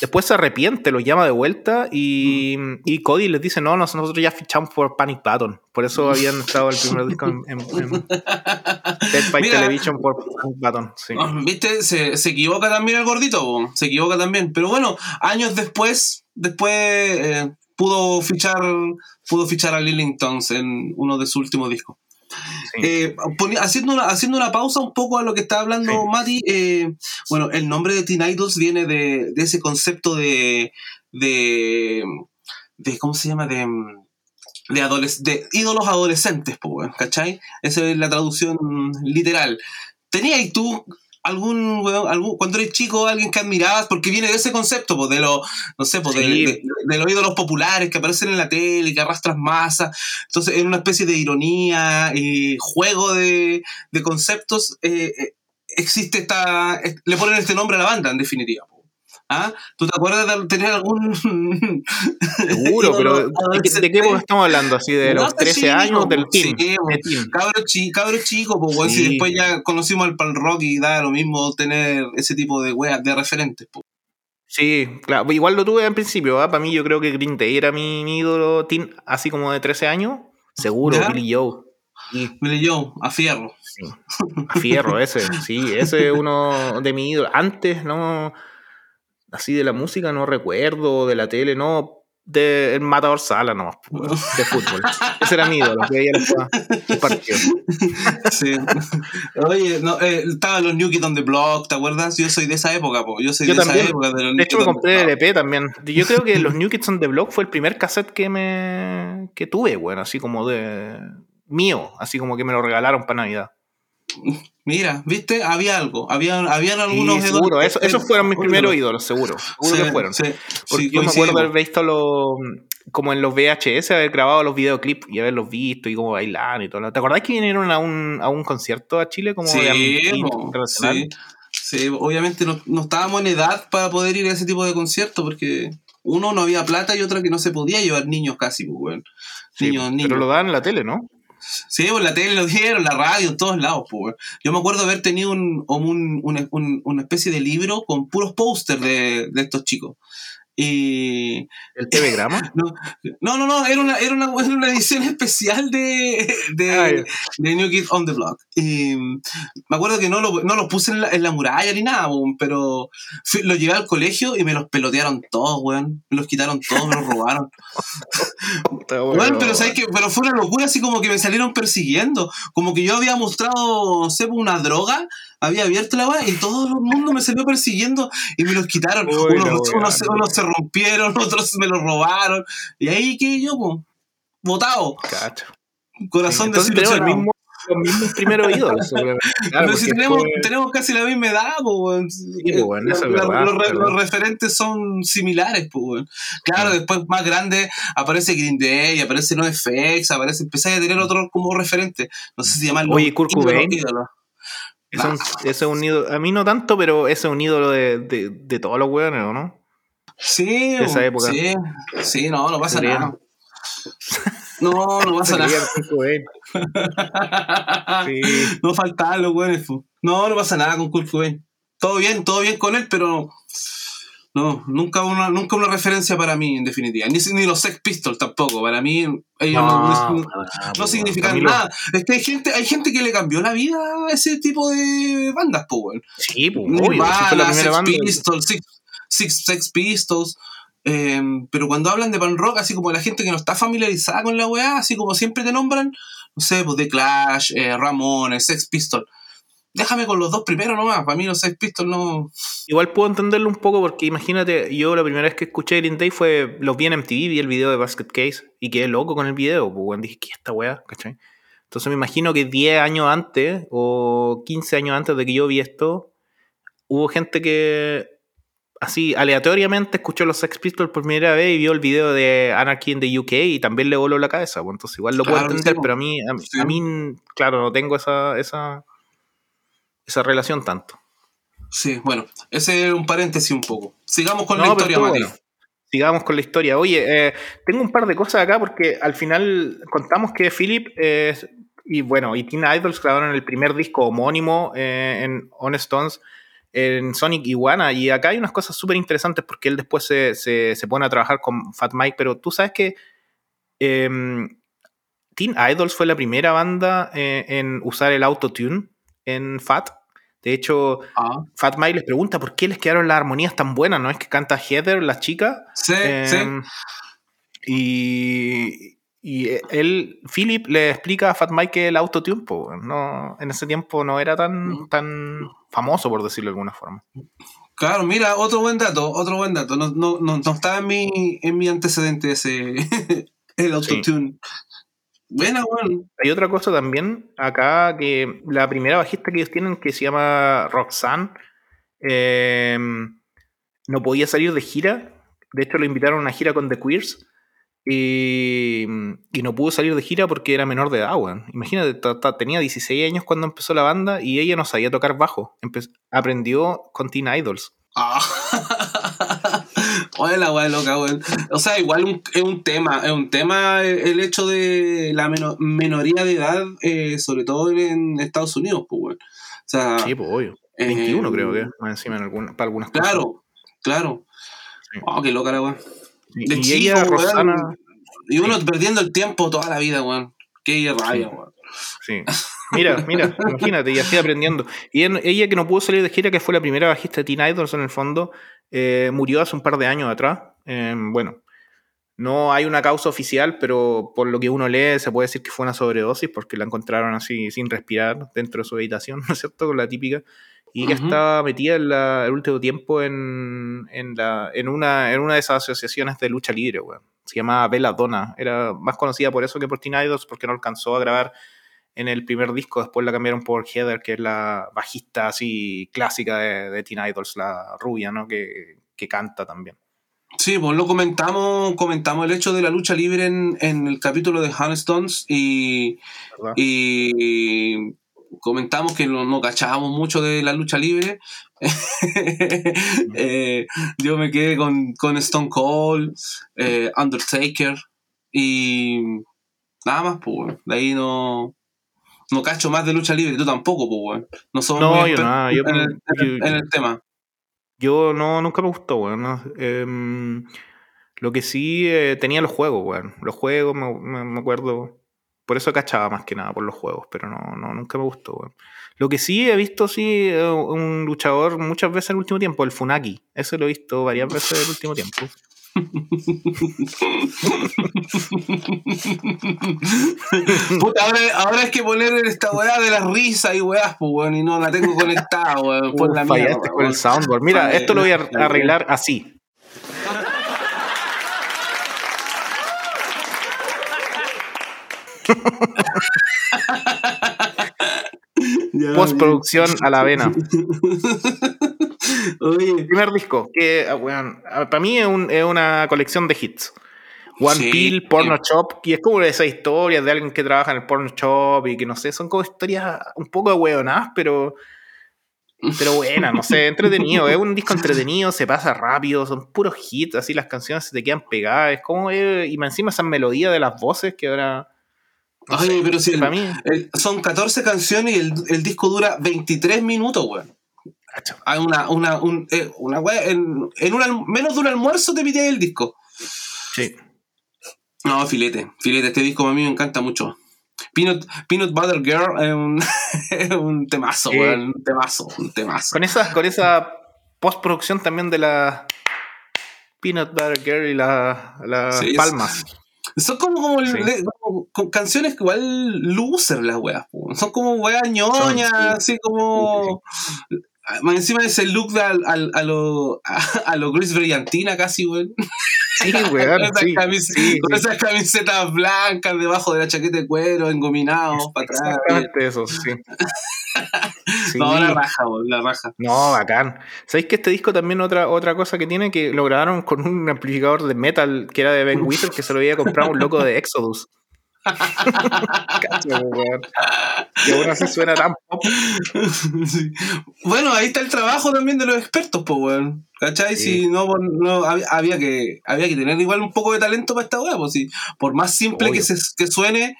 Después se arrepiente, lo llama de vuelta y, y Cody les dice, no, nos- nosotros ya fichamos por Panic Button. Por eso habían estado el primer disco en, en- en Dead by Mira. Television por Panic Button. Sí. Ah, ¿Viste? Se, se equivoca también el gordito, po. se equivoca también. Pero bueno, años después, después eh, pudo fichar pudo fichar a Lillingtons en uno de sus últimos discos. Sí. Eh, haciendo, una, haciendo una pausa un poco a lo que está hablando Sí. Mati, eh, bueno, el nombre de Teen Idols viene de, de ese concepto de, de, de ¿cómo se llama? De, de, adoles- de ídolos adolescentes, ¿cachai? Esa es la traducción literal. ¿Tenías tú algún, weón, algún, cuando eres chico, alguien que admirabas? Porque viene de ese concepto, pues, de los, no sé, pues, Sí. de- de los ídolos populares que aparecen en la tele, que arrastran masa. Entonces, en una especie de ironía y juego de, de conceptos, eh, eh, existe esta, eh, le ponen este nombre a la banda, en definitiva. po. ¿Ah? ¿Tú te acuerdas de tener algún... Seguro, pero ¿de, qué- de qué época estamos hablando? ¿Así de No, los 13 sí, años del sí, po. de teen. Cabro, chi, cabro chico, pues, weón, si Sí. después ya conocimos al pal rock y da lo mismo tener ese tipo de weas, de referentes. po. Sí, claro. Igual lo tuve en principio. ¿ah? Para mí, yo creo que Green Day era mi, mi ídolo teen, así como de 13 años. Seguro, ¿Ya? Billy Joe. Y Mire yo, a fierro. sí. A Fierro, ese. Sí, ese es uno de mis ídolos. Antes, no. Así de la música, no recuerdo. De la tele, no. De el Matador Sala, no. De fútbol. Ese era mi ídolo. Que veía los, partidos. Sí. Oye, no, eh, estaban los New Kids on the Block, ¿te acuerdas? Yo soy de esa época, po. Yo soy Yo de también. esa época. De, los De hecho, me compré el. LP también. Yo creo que los New Kids on the Block fue el primer cassette que me que tuve, bueno, así como de mío, así como que me lo regalaron para Navidad. Mira, ¿viste? Había algo. Había, habían Sí, algunos. seguro, eso- esos fueron mis primeros ídolos, seguro. Seguro Sí, que fueron. sí, Porque sí, yo me acuerdo coincidimos. haber visto los como en los VHS, haber grabado los videoclips y haberlos visto y como bailar y todo. ¿Te acordás que vinieron a un, a un concierto a Chile como de Sí, Internacional? sí, sí, obviamente no, no estábamos en edad para poder ir a ese tipo de conciertos porque uno no había plata y otra que no se podía llevar niños casi, pues. Sí, Niños, niños. pero lo daban en la tele, ¿no? Sí, por la tele lo dieron, la radio, en todos lados, pues. Yo me acuerdo haber tenido un, un- un- un- una especie de libro con puros pósters de estos chicos. Y El TV Grama. no, no, no, era una, era una, era una edición especial de, de, Ah, de New Kid on the Block. Y me acuerdo que no lo, no los puse en la, en la muralla ni nada, weón, pero fui- los llevé al colegio y me los pelotearon todos, weón. Me los quitaron todos, me los robaron. Está Weón, bueno. pero ¿sabes qué? Pero fue una locura, así como que me salieron persiguiendo. Como que yo había mostrado, no sé, una droga, había abierto la weá y todo el mundo me salió persiguiendo y me los quitaron. Uy, unos, se- no. unos se rompieron, otros me los robaron. Y ahí que yo, po, botado, Cacho. corazón tenemos el mismo, los mismos primeros ídolos. seguramente. Claro, Pero si tenemos, fue- tenemos casi la misma edad, pues, eso La- verdad, los, re- los referentes son similares, pues. Claro, después más grande aparece Green Day, aparece NoFX, aparece, empezáis a tener otros como referentes. No sé si llamarlo. Oye, Kurt Cobain. Es un, ese es un ídolo, a mí no tanto, pero ese es un ídolo de, de, de todos los hueones, ¿o ¿no? Sí, De esa época. sí, sí, no, no pasa nada. No, no pasa nada. Sí. No faltaban los weones, fu. No, no pasa nada con Kurt Cobain. Todo bien, todo bien con él, pero no, nunca una, nunca una referencia para mí, en definitiva. Ni, ni los Sex Pistols tampoco. Para mí, ellos no, pues, significan nada. Es que hay gente, hay gente que le cambió la vida a ese tipo de bandas, pues. Sí, pues, Nirvana, Sex banda. Pistols, Six, Six Sex Pistols. eh, pero cuando hablan de pan rock, así como la gente que no está familiarizada con la weá, así como siempre te nombran, no sé, pues The Clash, eh, Ramones, Sex Pistols. Déjame con los dos primeros nomás, para mí los Sex Pistols no. Igual puedo entenderlo un poco porque imagínate, yo la primera vez que escuché Green Day fue, los vi en MTV, vi el video de Basket Case y quedé loco con el video, pues dije, ¿qué es esta weá? ¿Cachai? Entonces me imagino que 10 años antes o 15 años antes de que yo vi esto, hubo gente que así aleatoriamente escuchó los Sex Pistols por primera vez y vio el video de Anarchy in the UK y también le voló la cabeza, pues entonces igual lo puedo Claro entender, sí, pero a mí, a mí, sí. a mí, claro, no tengo esa, esa, esa relación tanto. Sí, bueno, ese es un paréntesis un poco. Sigamos con la No, historia, Mati. bueno. Sigamos con la historia. Oye, eh, tengo un par de cosas acá porque al final contamos que Philip eh, y bueno, y Teen Idols grabaron el primer disco homónimo eh, en Honest Stones en Sonic Iguana y acá hay unas cosas súper interesantes porque él después se, se- se pone a trabajar con Fat Mike, pero tú sabes que em, Teen Idols fue la primera banda eh, en usar el autotune en Fat. De hecho, Ah, Fat Mike les pregunta por qué les quedaron las armonías tan buenas, ¿no? Es que canta Heather, la chica. sí, sí. em, Y, y él, Philip, le explica a Fat Mike que el autotune, no, en ese tiempo no era tan, tan famoso, por decirlo de alguna forma. Claro, mira, otro buen dato, otro buen dato. No, no, no, no estaba en mi, en mi antecedente ese, el autotune. Buena, weón. Hay otra cosa también acá que la primera bajista que ellos tienen que se llama Roxanne eh, no podía salir de gira. De hecho, lo invitaron a una gira con The Queers. Y, y no pudo salir de gira porque era menor de edad, weón. Imagínate, tenía 16 años cuando empezó la banda y ella no sabía tocar bajo. Empe- aprendió con Teen Idols. Ah. Oye, la weá loca, weón. O sea, igual un- es un tema, es un tema el, hecho de la meno- menoría de edad, eh, sobre todo en Estados Unidos, pues, weón. O sea, Sí, pues obvio. eh, 21 creo que, más encima en alguna- para algunas cosas. Claro, claro. Sí. Oh, qué loca la weá. De y chico, ella, Y uno perdiendo el tiempo toda la vida, weón. Qué rabia, weón. Sí. Mira, mira, imagínate, y así aprendiendo. Y en- ella que no pudo salir de gira, que fue la primera bajista de Teen Idols en el fondo, eh, murió hace un par de años atrás. Eh, bueno, no hay una causa oficial, pero por lo que uno lee se puede decir que fue una sobredosis porque la encontraron así sin respirar dentro de su habitación, ¿no es cierto? Con la típica. Y que Ujú. estaba metida en la- el último tiempo en, en, la, en, una, en una de esas asociaciones de lucha libre, weón. Se llamaba Bella Donna. Era más conocida por eso que por Teen Idols porque no alcanzó a grabar en el primer disco, después la cambiaron por Heather, que es la bajista así clásica de, de Teen Idols, la rubia, ¿no? Que, que canta también. Sí, pues lo comentamos, comentamos el hecho de la lucha libre en, en el capítulo de Stones y, y comentamos que no, no cachábamos mucho de la lucha libre. Eh, yo me quedé con, con Stone Cold, eh, Undertaker y nada más, pues. De ahí no, no cacho más de lucha libre, tú tampoco, pues, weón. No somos No, muy yo nada, yo- en, el, en el- yo- en el tema. Yo no, nunca me gustó, weón. ¿no? Em, lo que sí eh, tenía los juegos, weón. Los juegos, me, me- me acuerdo. Por eso cachaba más que nada por los juegos, pero no, no nunca me gustó, weón. Lo que sí he visto, sí, eh, un luchador muchas veces en el último tiempo, el Funaki. Eso lo he visto varias veces en el último tiempo. Puta, ahora, ahora hay que poner esta weá de las risas y weás, pues, weón, y no la tengo conectada, weón, por la mierda. fallaste con el soundboard. Mira, Vale, esto lo voy a arreglar así. Postproducción a la vena. Oye, Primer disco, que ah, weón, ah, para mí es, un- es una colección de hits. One Sí. Pill, Porno Shop, y es como esas historias de alguien que trabaja en el porno shop y que no sé, son como historias un poco hueonadas, pero, pero buenas, no sé, entretenido. Es un disco entretenido, se pasa rápido, son puros hits, así las canciones se te quedan pegadas. Es como, eh, y más encima esa melodía de las voces que ahora. no sé, pero si el- mí. el- son 14 canciones y el, el disco dura 23 minutos, weón. Hay una, una, un, eh, una weá, en, en un alm- menos de un almuerzo te pide el disco. Sí. No, filete, filete, este disco a mí me encanta mucho. Peanut, Peanut Butter Girl es un, un temazo, Sí. weón, un temazo, un temazo. Con esa, con esa postproducción también de la Peanut Butter Girl y la- las Sí, es- palmas. Son como, como, Sí. le- como- con canciones que igual loser las weas. Son como weas ñoñas, sí. así como. Más encima de ese look de al, al- a lo, a, a lo Gris Brillantina casi, weón. Sí, Con weón. sí, sí, con sí. esas camisetas blancas debajo de la chaqueta de cuero, engominados para atrás. Exactamente eso, sí. Sí. No, la raja, la raja. No, bacán. ¿Sabéis que este disco también otra, otra cosa que tiene que lo grabaron con un amplificador de metal que era de Ben Whistle que se lo había comprado un loco de Exodus? Cacho, weón. Que aún así suena tan pop. Sí. Bueno, ahí está el trabajo también de los expertos, pues, weón. ¿Cachai? Sí. Si no, no había, que, había que tener igual un poco de talento para esta weá, pues si, por más simple Obvio. que, se, que suene,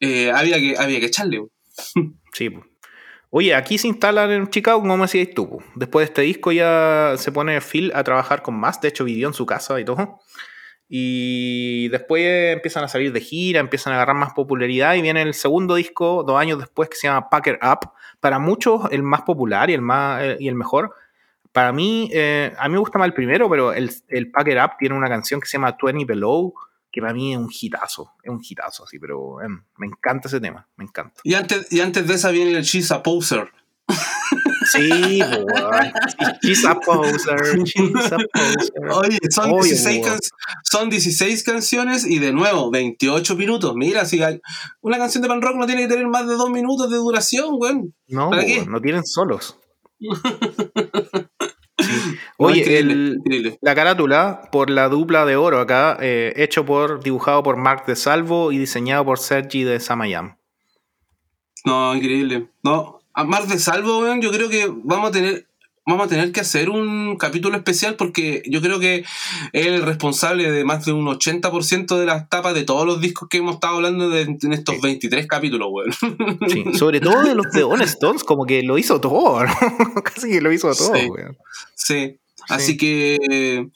eh, había, que, había que echarle. weón. Sí. Oye, aquí se instalan en Chicago, como decías tú. Después de este disco ya se pone Phil a trabajar con más. De hecho, vivió en su casa y todo. Y después empiezan a salir de gira, empiezan a agarrar más popularidad. Y viene el segundo disco, dos años después, que se llama Packer Up. Para muchos, el más popular y el, más, eh, y el mejor. Para mí, eh, a mí me gusta más el primero, pero el, el Packer Up tiene una canción que se llama 20 Below, que para mí es un hitazo. Es un hitazo, así, pero em, me encanta ese tema, me encanta. Y antes, y antes de esa viene el She's a Poser. Sí, weón. She's a poser. She's a poser. Oye, son, Obvio, 16 weón. can- son 16 canciones y de nuevo, 28 minutos. Mira, si hay- una canción de pan rock no tiene que tener más de 2 minutos de duración, weón. No, ¿Para qué? weón, no tienen solos. Sí. Oye, increíble, el- increíble. la carátula por la dupla de oro acá, eh, hecho por, dibujado por Mark de Salvo y diseñado por Sergi de Samayam. No, increíble. No, a más de salvo, weón, yo creo que vamos a tener vamos a tener que hacer un capítulo especial porque yo creo que es el responsable de más de un 80% de las tapas de todos los discos que hemos estado hablando de- en estos 23 capítulos, weón. Sí, sobre todo de los de On Stones, como que lo hizo todo, ¿no? Casi que lo hizo todo, Sí. weón. Sí. Así que eh,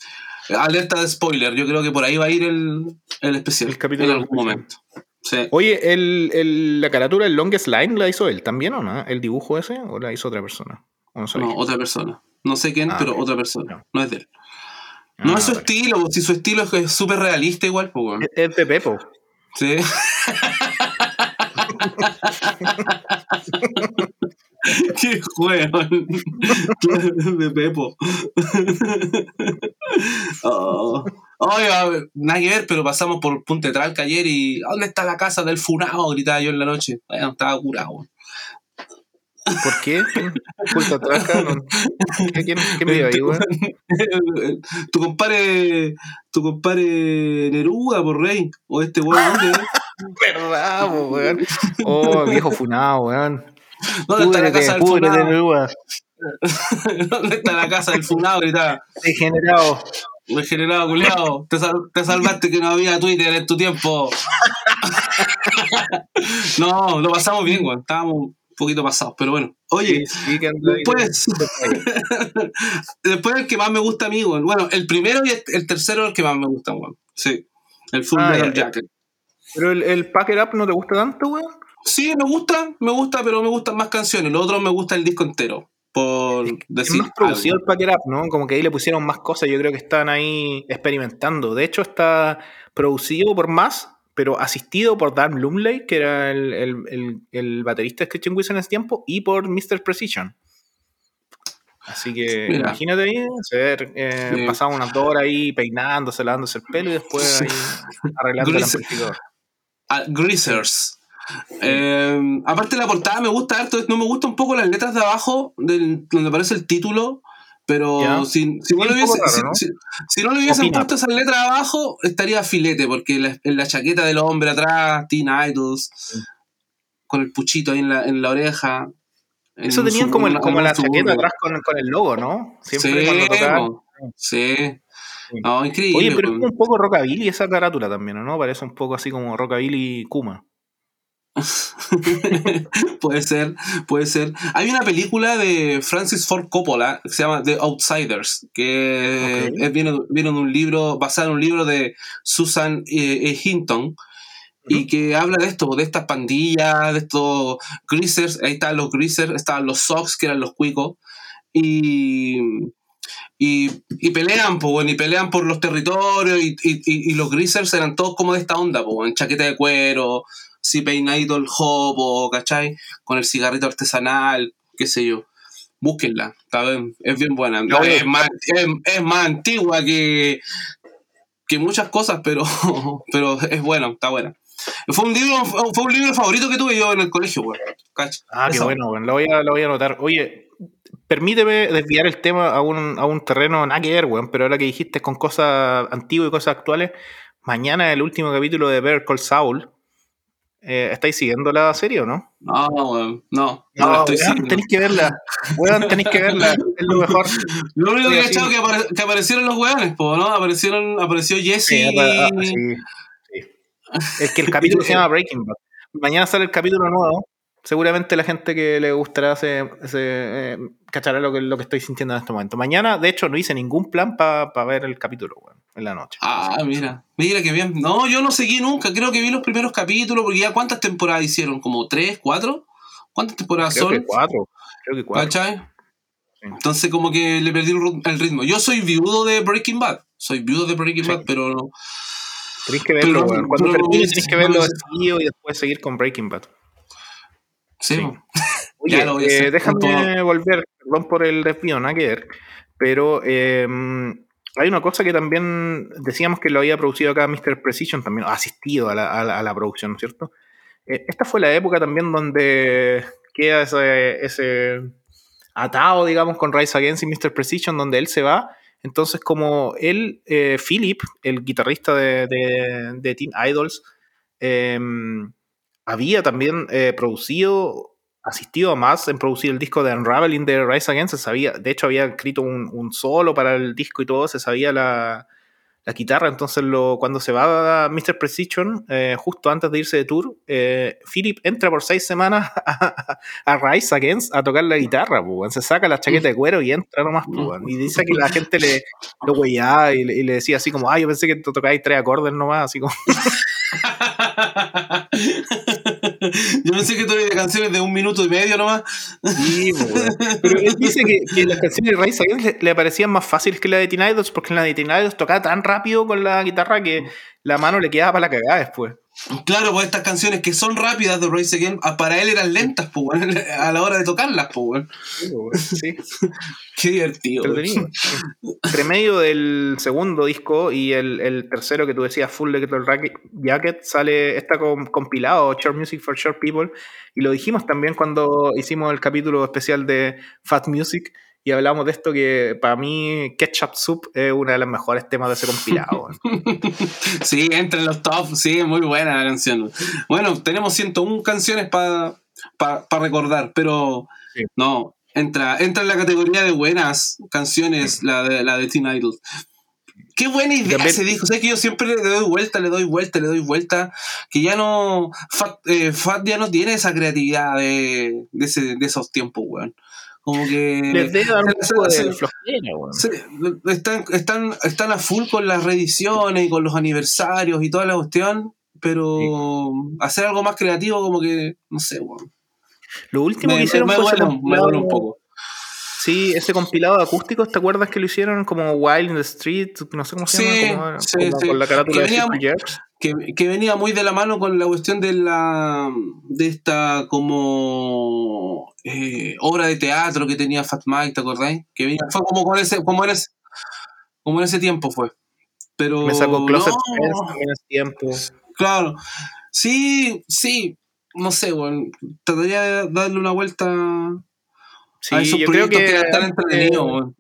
alerta de spoiler, yo creo que por ahí va a ir el, el especial El capítulo en algún momento. Sí. Oye, el, el- la carátula, el Longest Line, ¿la hizo él también o no? ¿El dibujo ese o la hizo otra persona? ¿O no? No, otra persona. No sé quién, Ah, pero otra persona. No. No es de él. No Ah, es su vale. estilo, si su estilo es- súper realista igual, pues, Es de Pepo. Sí. Qué juego de Pepo. Oh. Oye, nada que ver, pero pasamos por Punta Tralca ayer y ¿dónde está la casa del funado? Gritaba yo en la noche. Bueno, estaba curado. ¿Por qué? Punta Trasca, no- ¿Qué- ¿Quién, quién vive ahí, weón? tu compadre, tu compadre Neruda, por rey, o este weón, ¿dónde? Verdad, weón. Oh, viejo funado, weón. ¿Dónde está la casa del funado? Neruda. ¿Dónde está la casa del funado? Gritaba. Degenerado. Degenerado, culiao. Te, sal- te salvaste que no había Twitter en tu tiempo. no, lo pasamos bien, weón. Estábamos un poquito pasados, pero bueno. Oye, Sí, sí, después, después el que más me gusta a mí, weón. Bueno, el primero y el, el tercero es el que más me gusta, weón. Sí. El Full Ah, Metal. Jacket. Pero el, el Pack It Up no te gusta tanto, weón. Sí, me gusta, me gusta, pero me gustan más canciones. Lo otro me gusta el disco entero. Por Es decir. más producido algo. el Pack It Up, ¿no? Como que ahí le pusieron más cosas. Yo creo que están ahí experimentando. De hecho, está producido por más, pero asistido por Dan Lumley, que era el, el, el, el baterista de Christian Wilson en ese tiempo, y por Mr. Precision. Así que Mira. imagínate ahí, ser, eh, Sí. pasaba unas dos horas ahí peinándose, lavándose el pelo y después ahí arreglando el amplificador. Greasers. Eh, aparte la portada me gusta harto, no me gustan un poco las letras de abajo, del- donde aparece el título, pero si, si no hubiese- raro, ¿no? si- si- si no le hubiesen Opina. puesto esas letras abajo, estaría filete, porque la- en la chaqueta del hombre atrás, Teen Idols, con el puchito ahí en la, en la oreja. en Eso tenían como, el, la chaqueta atrás con, con el logo, ¿no? Siempre Sí, cuando tocaban. sí. No, increíble. Oye, pero es un poco rockabilly esa carátula también, ¿o ¿no? Parece un poco así como rockabilly Kuma. puede ser, puede ser. Hay una película de Francis Ford Coppola que se llama The Outsiders, que Ok. es- viene, viene de un libro, basado en un libro de Susan eh, eh, Hinton, y que habla de esto, de estas pandillas, de estos greasers, ahí estaban los greasers, estaban los Sox, que eran los cuicos, y, y, y pelean, po, y pelean por los territorios, y, y- y- y los greasers eran todos como de esta onda, po, en chaqueta de cuero, si peinadito el jopo, ¿cachai? Con el cigarrito artesanal, qué sé yo. Búsquenla, está bien, es bien buena. A es, más, es, es más antigua que, que muchas cosas, pero, pero es bueno, está buena. Fue un libro, fue un libro favorito que tuve yo en el colegio, weón. Ah, qué Eso. bueno, bueno, lo voy, a, lo voy a anotar. Oye, permíteme desviar el tema a un, a un terreno nada que ver, weón, pero ahora que dijiste con cosas antiguas y cosas actuales, mañana el último capítulo de Better Call Saul. Eh, ¿Estáis siguiendo la serie o no? No, weón, no, no, la estoy weón, siguiendo. tenéis que verla. Weón, tenéis que verla. Es lo mejor. Lo único que he echado que, apare- que aparecieron los weones, po, ¿no? Aparecieron, apareció Jesse Sí, ah, sí, sí. Es que el capítulo se llama Breaking Bad. Mañana sale el capítulo nuevo. Seguramente la gente que le gustará se, se, eh, cachará lo que, lo que estoy sintiendo en este momento. Mañana, de hecho, no hice ningún plan para ver el capítulo, weón, en la noche. Ah, mira, mira qué bien. No, yo no seguí nunca, creo que vi los primeros capítulos, porque ya cuántas temporadas hicieron, como tres, cuatro. ¿Cuántas temporadas Creo son? que cuatro. Creo que cuatro. ¿Cachai? Sí. Entonces como que le perdí el ritmo. Yo soy viudo de Breaking Bad. Soy viudo de Breaking Sí. Bad, pero no. Tenéis que verlo, Pero-. Cuando pero- termine, tenéis que verlo y después seguir con Breaking Bad. Sí. Sí. Oye, Ya lo voy a eh, hacer déjame todo. volver, perdón por el desvío, que pero eh, hay una cosa que también decíamos que lo había producido acá Mr. Precision, también asistido a la, a la- producción, ¿no es cierto? Eh, esta fue la época también donde queda ese, ese atado, digamos, con Rise Against y Mr. Precision, donde él se va. Entonces, como él, eh, Philip, el guitarrista de, de, de Teen Idols, eh, había también producido, asistido más en producir el disco de Unraveling de Rise Against. Se sabía, de hecho, había escrito un, un solo para el disco y todo, se sabía la, la guitarra. Entonces, lo, cuando se va a Mr. Precision, eh, justo antes de irse de tour, eh, Philip entra por seis semanas a, Rise Against a tocar la guitarra. weón. se saca la chaqueta de cuero y entra nomás. y dice que la gente le lo y, le- decía así como, ah, yo pensé que tocabais tres acordes nomás, así como. Yo pensé que tú eres de canciones de un minuto y medio nomás. Sí. Pero él dice que, las canciones de Rise Against le, le parecían más fáciles que la de Teen Idols porque en la de Teen Idols tocaba tan rápido con la guitarra que la mano le quedaba para la cagada después. Claro, pues estas canciones que son rápidas de Race Again, ah, para él eran lentas, pues, a la hora de tocarlas, pues. Sí. Sí, Qué divertido. Entre medio del segundo disco y el, el tercero que tú decías, Full Racket- Jacket, sale, está com- compilado, Short Music for Short People, y lo dijimos también cuando hicimos el capítulo especial de Fat Music, y hablamos de esto que para mí Ketchup Soup es uno de los mejores temas de ese compilado. Sí, entra en los top, sí, muy buena la canción. Bueno, tenemos 101 canciones para recordar, pero Sí. no, entra, entra en la categoría de buenas canciones la de, la de Teen Idol. Qué buena idea También- ese disco. O sea, que yo siempre le doy vuelta, le doy vuelta, le doy vuelta. Que ya no. Fat, eh, Fat ya no tiene esa creatividad de, de, ese- de esos tiempos, weón. Como que. Les debe dar un se- poco se- de flojera, weón. Sí, están, están, están a full con las reediciones y con los aniversarios y toda la cuestión, pero hacer algo más creativo como que, no sé, weón. Lo último Me, que hicieron me fue duele, me duele un poco. Sí, ese compilado de acústicos, ¿te acuerdas que lo hicieron como Wild in the Street? No sé cómo se Sí, llama, como, sí, como sí. con la carátula de venía-. Que, que venía muy de la mano con la cuestión de la de esta como eh, obra de teatro que tenía Fat Mike, ¿te acordáis? Que venía, fue como con ese, como en ese, como en ese tiempo fue. Pero Me sacó Closet no. También hace tiempo. Claro. Sí, sí. No sé, weón. Trataría de darle una vuelta Sí, a esos yo creo proyectos que, que, están entretenidos, weón.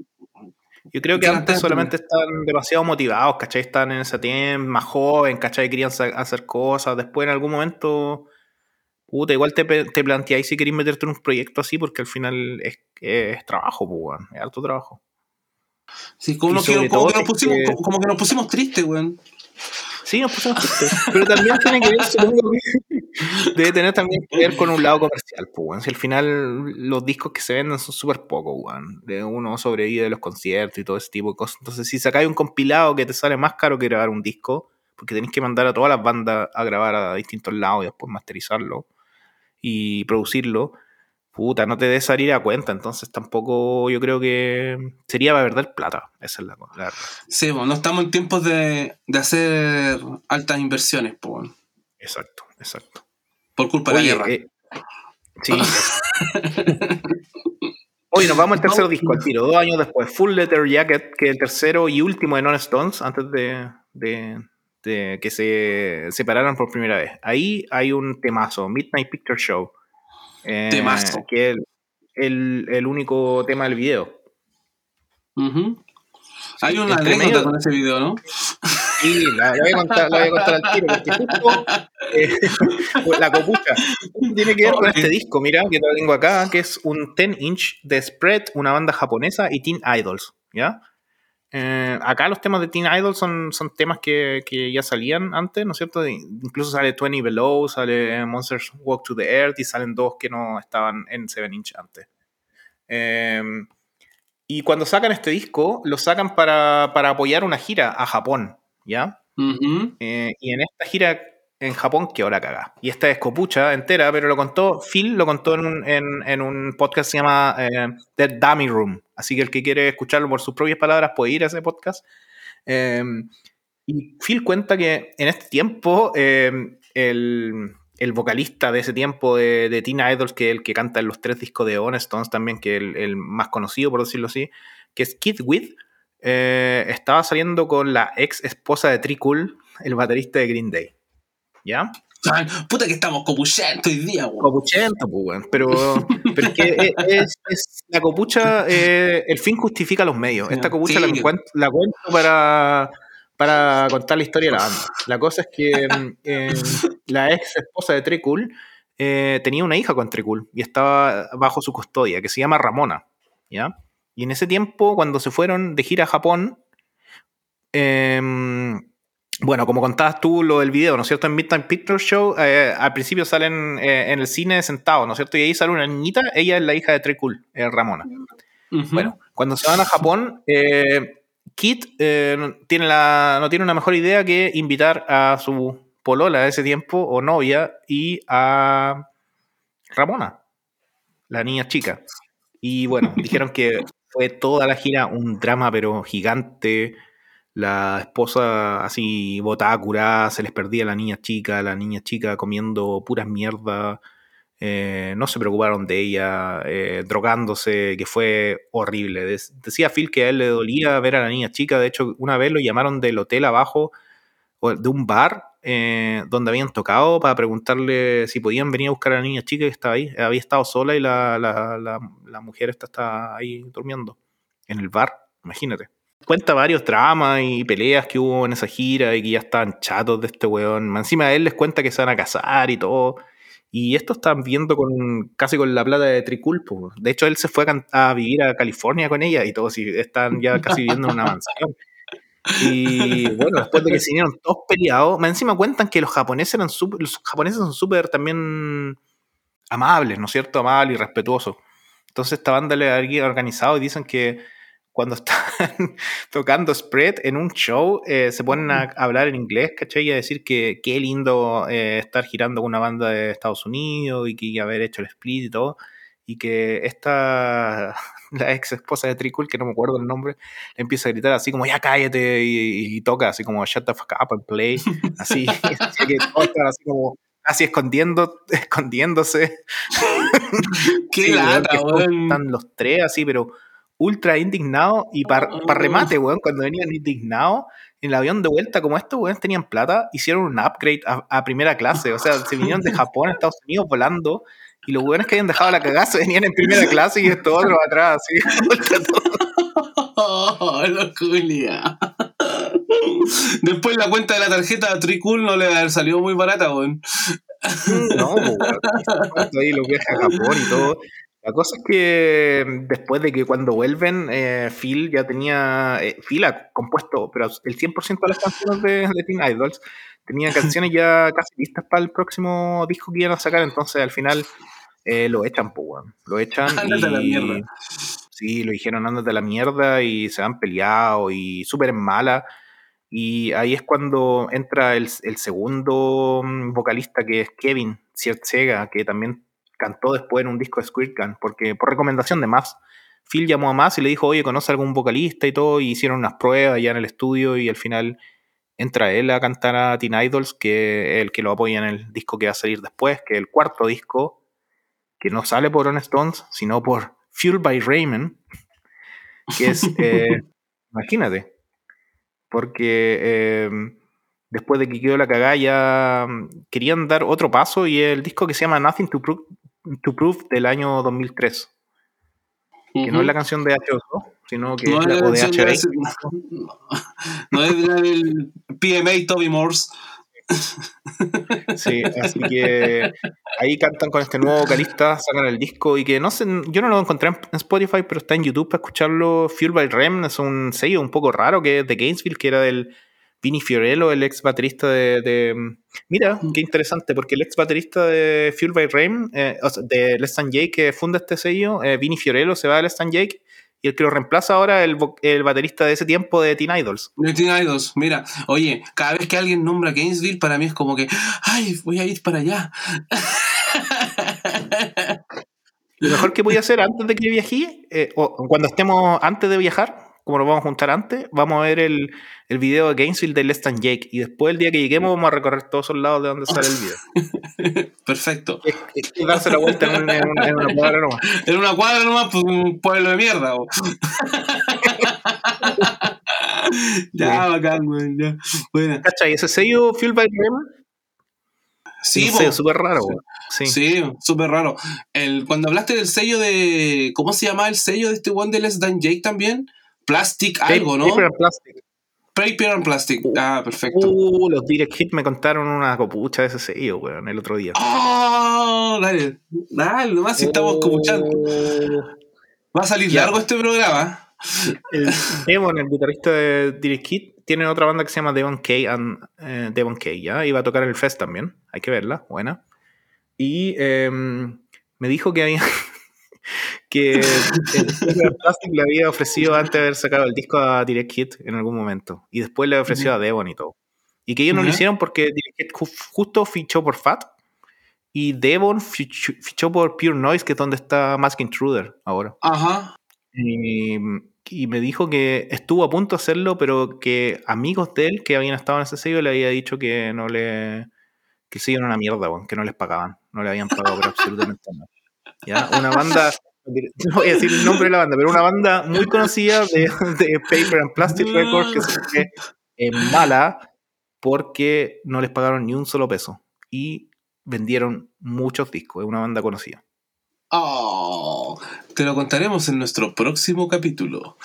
Yo creo que antes solamente están demasiado motivados, ¿cachai? Están en ese tiempo, más joven, ¿cachai? Querían hacer cosas. Después en algún momento, puta, igual te, te planteáis si queréis meterte en un proyecto así, porque al final es, es trabajo, pues, weón. Es alto trabajo. Sí, como, que nos pusimos, que- como, como que nos pusimos tristes, weón. Sí, nos pusimos tristes. Pero también tiene que ver, supongo que debe tener también que ver con un lado comercial, pues, weón. Si al final los discos que se venden son súper pocos, weón. Uno sobrevive de los conciertos y todo ese tipo de cosas. Entonces, si sacáis un compilado que te sale más caro que grabar un disco, porque tenéis que mandar a todas las bandas a grabar a distintos lados y después masterizarlo y producirlo, puta, no te des salir a cuenta. Entonces, tampoco yo creo que sería para perder plata. Esa es la, la verdad. Sí, weón. No estamos en tiempos de, de hacer altas inversiones, weón. Exacto, exacto. Por culpa de la guerra. eh, sí. Oye, nos vamos al tercer disco al tiro, dos años después. Full Letter Jacket, que es el tercero y último de Non Stones, antes de, de- de que se separaran por primera vez. Ahí hay un temazo, Midnight Picture Show. eh, Temazo. Que es el, el- el único tema del video. Hay una anécdota medio- con ese video, ¿no? Sí, la, voy a contar, al tiro, porque justo eh, la copucha tiene que ver con este disco, mira, que tengo acá, que es un 10 inch de Spread, una banda japonesa, y Teen Idols, ¿ya? Eh, acá los temas de Teen Idols son, son temas que, que ya salían antes, ¿no es cierto? Incluso sale 20 Below, sale Monsters Walk to the Earth y salen dos que no estaban en 7 inch antes. Eh, y cuando sacan este disco, lo sacan para, para apoyar una gira a Japón, ¿ya? Eh, y en esta gira en Japón quedó la cagada. Y esta es copucha entera, pero lo contó, Phil lo contó en un, en, en un podcast que se llama eh, The Dummy Room. Así que el que quiere escucharlo por sus propias palabras puede ir a ese podcast. Eh, y Phil cuenta que en este tiempo eh, el, el vocalista de ese tiempo de, de Teen Idols, que es el que canta en los tres discos de Honest Stones también, que es el, el más conocido, por decirlo así, que es Kid With, eh, estaba saliendo con la ex esposa de Tricool, el baterista de Green Day. ¿Ya? Ay, puta que estamos copuchentos hoy día, weón. Copuchento, pues, weón. Pero, pero es que es, es- la copucha, eh, el fin justifica los medios. Esta copucha la, cuento para, para contar la historia de la banda. La cosa es que mm, eh, la ex esposa de Trekul eh, tenía una hija con Trekul y estaba bajo su custodia, que se llama Ramona. ¿ya? Y en ese tiempo, cuando se fueron de gira a Japón, em, bueno, como contabas tú lo del video, ¿no es cierto? En Midnight Picture Show, eh, al principio salen eh, en el cine sentados, ¿no es cierto? Y ahí sale una niñita, ella es la hija de Trekul, eh, Ramona. Bueno, cuando se van a Japón, Kit tiene la, no tiene una mejor idea que invitar a su polola de ese tiempo, o novia, y a Ramona, la niña chica. Y bueno, dijeron que fue toda la gira un drama, pero gigante. La esposa así botada, curada, se les perdía la niña chica, la niña chica comiendo puras mierdas. eh, no se preocuparon de ella, eh, drogándose, que fue horrible. Decía Phil que a él le dolía ver a la niña chica. De hecho, una vez lo llamaron del hotel abajo, de un bar eh, donde habían tocado para preguntarle si podían venir a buscar a la niña chica que estaba ahí. Había estado sola y la, la, la, mujer esta está ahí durmiendo en el bar, imagínate. Cuenta varios dramas y peleas que hubo en esa gira y que ya estaban chatos de este weón. Encima de él les cuenta que se van a casar y todo. Y esto están viendo con casi con la plata de Triculpo. De hecho, él se fue a, a vivir a California con ella y todo. Si están ya casi viviendo en una mansión. Y bueno, después de que se vinieron todos peleados, más encima cuentan que los japoneses eran súper- los japoneses son súper también amables, ¿no es cierto? Amables y respetuosos. Entonces esta banda le había organizado y dicen que cuando están tocando Spread en un show, eh, se ponen a hablar en inglés, ¿cachai? Y a decir que qué lindo eh, estar girando con una banda de Estados Unidos y que haber hecho el split y todo. Y que esta, la ex esposa de Trickle, que no me acuerdo el nombre, le empieza a gritar así como, ya cállate, y, y toca así como, shut the fuck up and play. Así, así que todos están así como, escondiendo, escondiéndose. Qué Sí, lata, weón. Están los tres así, pero ultra indignados. Y para Oh. remate, weón, cuando venían indignados, en el avión de vuelta, como estos weón tenían plata, hicieron un upgrade a, a primera clase. O sea, se vinieron de Japón a Estados Unidos volando. Y los weones que habían dejado la cagada se venían en primera clase y estos otros atrás, así. Oh, los culia. Después la cuenta de la tarjeta Tricool no le va a haber salido muy barata, weón. No, pues, weón. Ahí los viajes a Japón y todo. La cosa es que mm, después de que cuando vuelven, eh, Phil ya tenía. eh, Phil ha compuesto, pero el 100% de las canciones de, de Teen Idols tenía canciones ya casi listas para el próximo disco que iban a sacar. Entonces al final eh, lo echan, pues, weón. Lo echan. Ándate a la y, mierda. Sí, lo dijeron, ándate a la mierda y se han peleado y súper mala. Y ahí es cuando entra el, el segundo mm, vocalista que es Kevin Siertsega, que también cantó después en un disco de Squirt Gun, porque por recomendación de Más. Phil llamó a Más y le dijo, oye, ¿conoce algún vocalista y todo? Y hicieron unas pruebas ya en el estudio y al final entra él a cantar a Teen Idols, que es el que lo apoya en el disco que va a salir después, que es el cuarto disco, que no sale por On Stones, sino por Fueled by Raymond, que es, eh, imagínate, porque eh, después de que quedó la cagada ya mm, querían dar otro paso y el disco que se llama Nothing to Prove, to Prove del año 2003, que no es la canción de H2O, sino que No es la de canción de HB. no, no es la del PMA Toby Morse. Sí, así que ahí cantan con este nuevo vocalista, sacan el disco y que no sé, yo no lo encontré en Spotify, pero está en YouTube para escucharlo. Fuel by Rem es un sello un poco raro que es de Gainesville, que era del Vinny Fiorello, el ex baterista de, de- Mira, qué interesante, porque el ex baterista de Fuel by Rem, eh, o sea, de Let's Stand Jake, que funda este sello, eh, Vinny Fiorello se va de Let's Stand Jake y el que lo reemplaza ahora el, el baterista de ese tiempo de Teen Idols. De Teen Idols, mira, oye, cada vez que alguien nombra Gainesville, para mí es como que, ay, voy a ir para allá. Lo mejor que podía hacer antes de que viaje, eh, o cuando estemos antes de viajar, como nos vamos a juntar antes, vamos a ver el, el video de Gainesville de Less Than Jake. Y después, el día que lleguemos, vamos a recorrer todos esos lados de donde sale el video. Perfecto. Es, es darse la vuelta en, una- en una- en una cuadra nomás. En una cuadra nomás, pues un pueblo de mierda. ya, bacán, weón. Ya. Bueno, ¿Cachai? Ese sello Fuel by Raymond. sí, bo. sello súper raro. Sí. Sí, súper raro. El, cuando hablaste del sello de. ¿Cómo se llama el sello de este one de Less Than Jake también? Plastic algo, ¿no? Paper and Plastic. Paper and Plastic. Ah, perfecto. Uh, los Direct Hit me contaron una copucha de ese sello, weón, el otro día. ¡Oh! Dale, dale, nomás si estamos escuchando. Oh. Va a salir Ya. largo este programa. El Devon, el guitarrista de Direct Hit, tiene otra banda que se llama Devon K. And, eh, Devon K, ¿ya? Iba a tocar en el Fest también. Hay que verla, buena. Y em, me dijo que había. que el Plastic le había ofrecido antes de haber sacado el disco a Direct Hit en algún momento. Y después le ofreció a Devon y todo. Y que ellos no lo hicieron porque Direct Hit ju- justo fichó por Fat. Y Devon fichó, fichó por Pure Noise, que es donde está Mask Intruder ahora. Ajá. Y, y me dijo que estuvo a punto de hacerlo, pero que amigos de él que habían estado en ese sello le había dicho que no le. que sello era una mierda, que no les pagaban. No le habían pagado por absolutamente nada. ¿Ya? Una banda. No voy a decir el nombre de la banda, pero una banda muy conocida de, de Paper and Plastic Records que se fue en mala porque no les pagaron ni un solo peso. Y vendieron muchos discos. Es una banda conocida. Oh, te lo contaremos en nuestro próximo capítulo.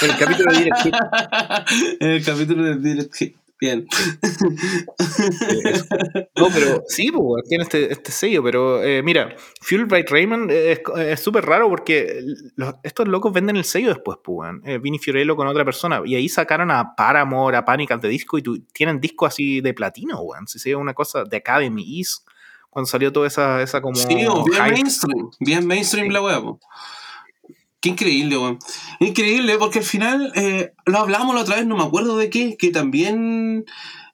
El capítulo de Direct Hit en el capítulo de Direct Hit. Bien. No, pero sí, pues, tiene este, este sello, pero eh, mira, Fuel by Raymond es es súper raro porque los- estos locos venden el sello después, pues. Eh, Vinny Fiorello con otra persona, y ahí sacaron a Paramore, a Panic the Disco, y tu- tienen discos así de platino, weón. Si se una cosa de Academy East, cuando salió toda esa, esa como... Sí, bien hype. mainstream. Bien mainstream Sí. la po. Qué increíble, weón. Increíble, porque al final eh, lo hablamos la otra vez, no me acuerdo de qué, que también.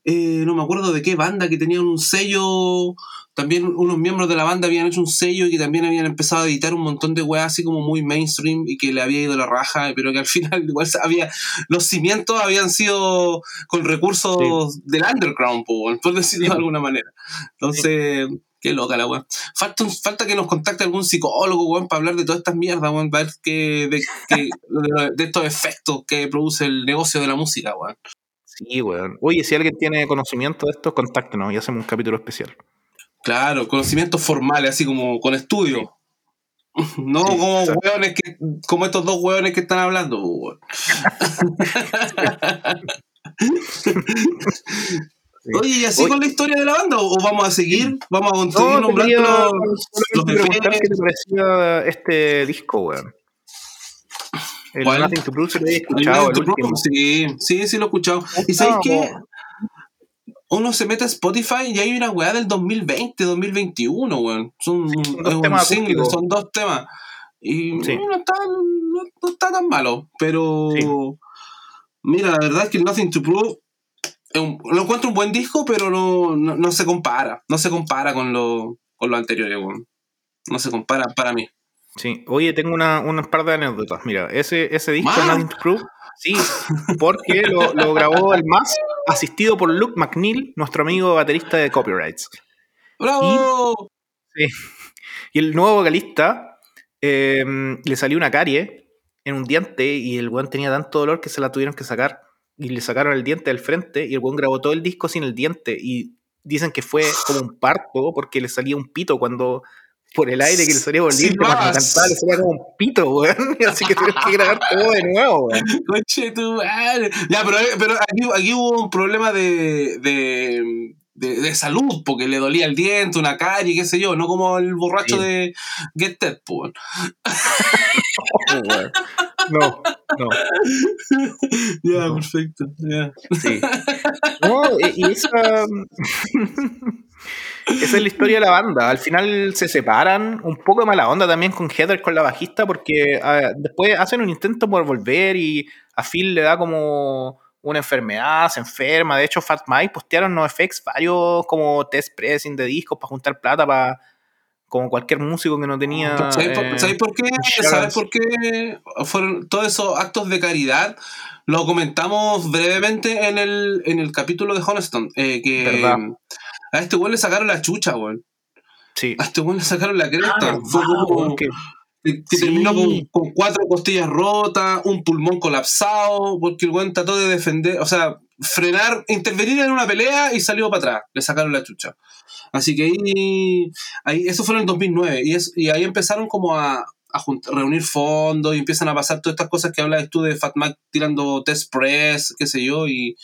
eh, no me acuerdo de qué banda que tenían un sello. También unos miembros de la banda habían hecho un sello y que también habían empezado a editar un montón de weas así como muy mainstream y que le había ido la raja, pero que al final igual había. Los cimientos habían sido con recursos del underground, po, weón, por decirlo Sí. de alguna manera. Entonces. Qué loca la weá. Falta, falta que nos contacte algún psicólogo, weón, para hablar de todas estas mierdas, weón, para ver que, de, que- de- de estos efectos que produce el negocio de la música, weón. Sí, weón. Oye, si alguien tiene conocimiento de esto, contáctenos y hacemos un capítulo especial. Claro, conocimientos formales, así como con estudio. No Sí, como weones que, como estos dos weones que están hablando, weón. Oye, ¿y así Oye. con la historia de la banda? ¿O vamos a seguir? ¿Vamos a seguir No, nombrando quería los, los qué te parecía este disco, weón. El ¿Cuál? Nothing to Prove se lo había escuchado, el Sí, sí, sí lo he escuchado. ¿Y sabes No, qué? Uno se mete a Spotify y hay una weá del 2020, 2021, weón. Son, dos temas single, son dos temas. Y Sí. no, está, no, no está tan malo, pero Sí. mira, la verdad es que el Nothing to Prove un- lo encuentro un buen disco, pero no, no, no se compara. No se compara con lo, con lo anterior, weón. No se compara para mí. Sí. Oye, tengo una, unas par de anécdotas. Mira, ese, ese disco. Nothing Prove, sí, porque lo, lo grabó el más asistido por Luke McNeil, nuestro amigo baterista de Copyrights. ¡Bravo! Y el nuevo vocalista eh, le salió una carie en un diente y el weón tenía tanto dolor que se la tuvieron que sacar. Y le sacaron el diente del frente y el weón grabó todo el disco sin el diente. Y dicen que fue como un parto porque le salía un pito cuando por el aire que le salía cuando Silbabas. cantaba le salía como un pito, weón. Así que tuvieron que grabar todo de nuevo, weón. Coche tu madre. Ya, pero, pero aquí, aquí hubo un problema de, de, de, de salud, porque le dolía el diente, una carie, qué sé yo, no como el borracho Sí. de Get Dead, pues. No, no. Ya, No. perfecto. Ya. Sí. No, y esa. esa es la historia de la banda. Al final se separan. Un poco de mala onda también con Heather, con la bajista, porque ah, después hacen un intento por volver y a Phil le da como una enfermedad, se enferma. De hecho, Fat Mike postearon NoFX varios como test pressing de discos para juntar plata para como cualquier músico que no tenía. ¿Sabes por, eh, ¿sabes por qué? ¿Sabes por qué fueron todos esos actos de caridad? Lo comentamos brevemente en el, en el capítulo de Honeston. eh, que Verdad. a este güey le sacaron la chucha, güey. Sí. A este güey le sacaron la cresta. Ah, Fue verdad, como weón, que- que, que Sí. terminó con, con cuatro costillas rotas, un pulmón colapsado, porque el güey trató de defender, o sea, frenar, intervenir en una pelea y salió para atrás. Le sacaron la chucha. Así que ahí, ahí eso fue en el 2009 y, es, y ahí empezaron como a, a reunir fondos y empiezan a pasar todas estas cosas que hablabas tú de Fat Mac tirando test press, qué sé yo, y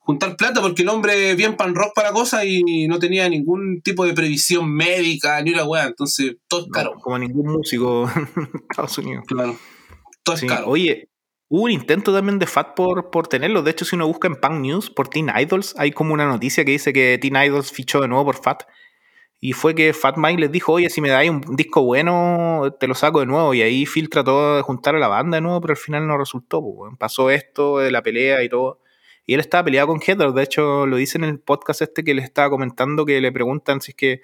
juntar plata porque el hombre bien pan rock para cosas y no tenía ningún tipo de previsión médica ni una weá, entonces todo es no, caro. como ningún músico en Estados Unidos. Claro. Todo es caro. Oye, hubo un intento también de Fat por, por tenerlo. De hecho, si uno busca en Punk News por Teen Idols, hay como una noticia que dice que Teen Idols fichó de nuevo por Fat. Y fue que Fat Mike les dijo, oye, si me dais un disco bueno, te lo saco de nuevo. Y ahí Phil trató de juntar a la banda de nuevo, pero al final no resultó. pues. Pasó esto de la pelea y todo. Y él estaba peleado con Heather. De hecho, lo dice en el podcast este que le estaba comentando, que le preguntan si es que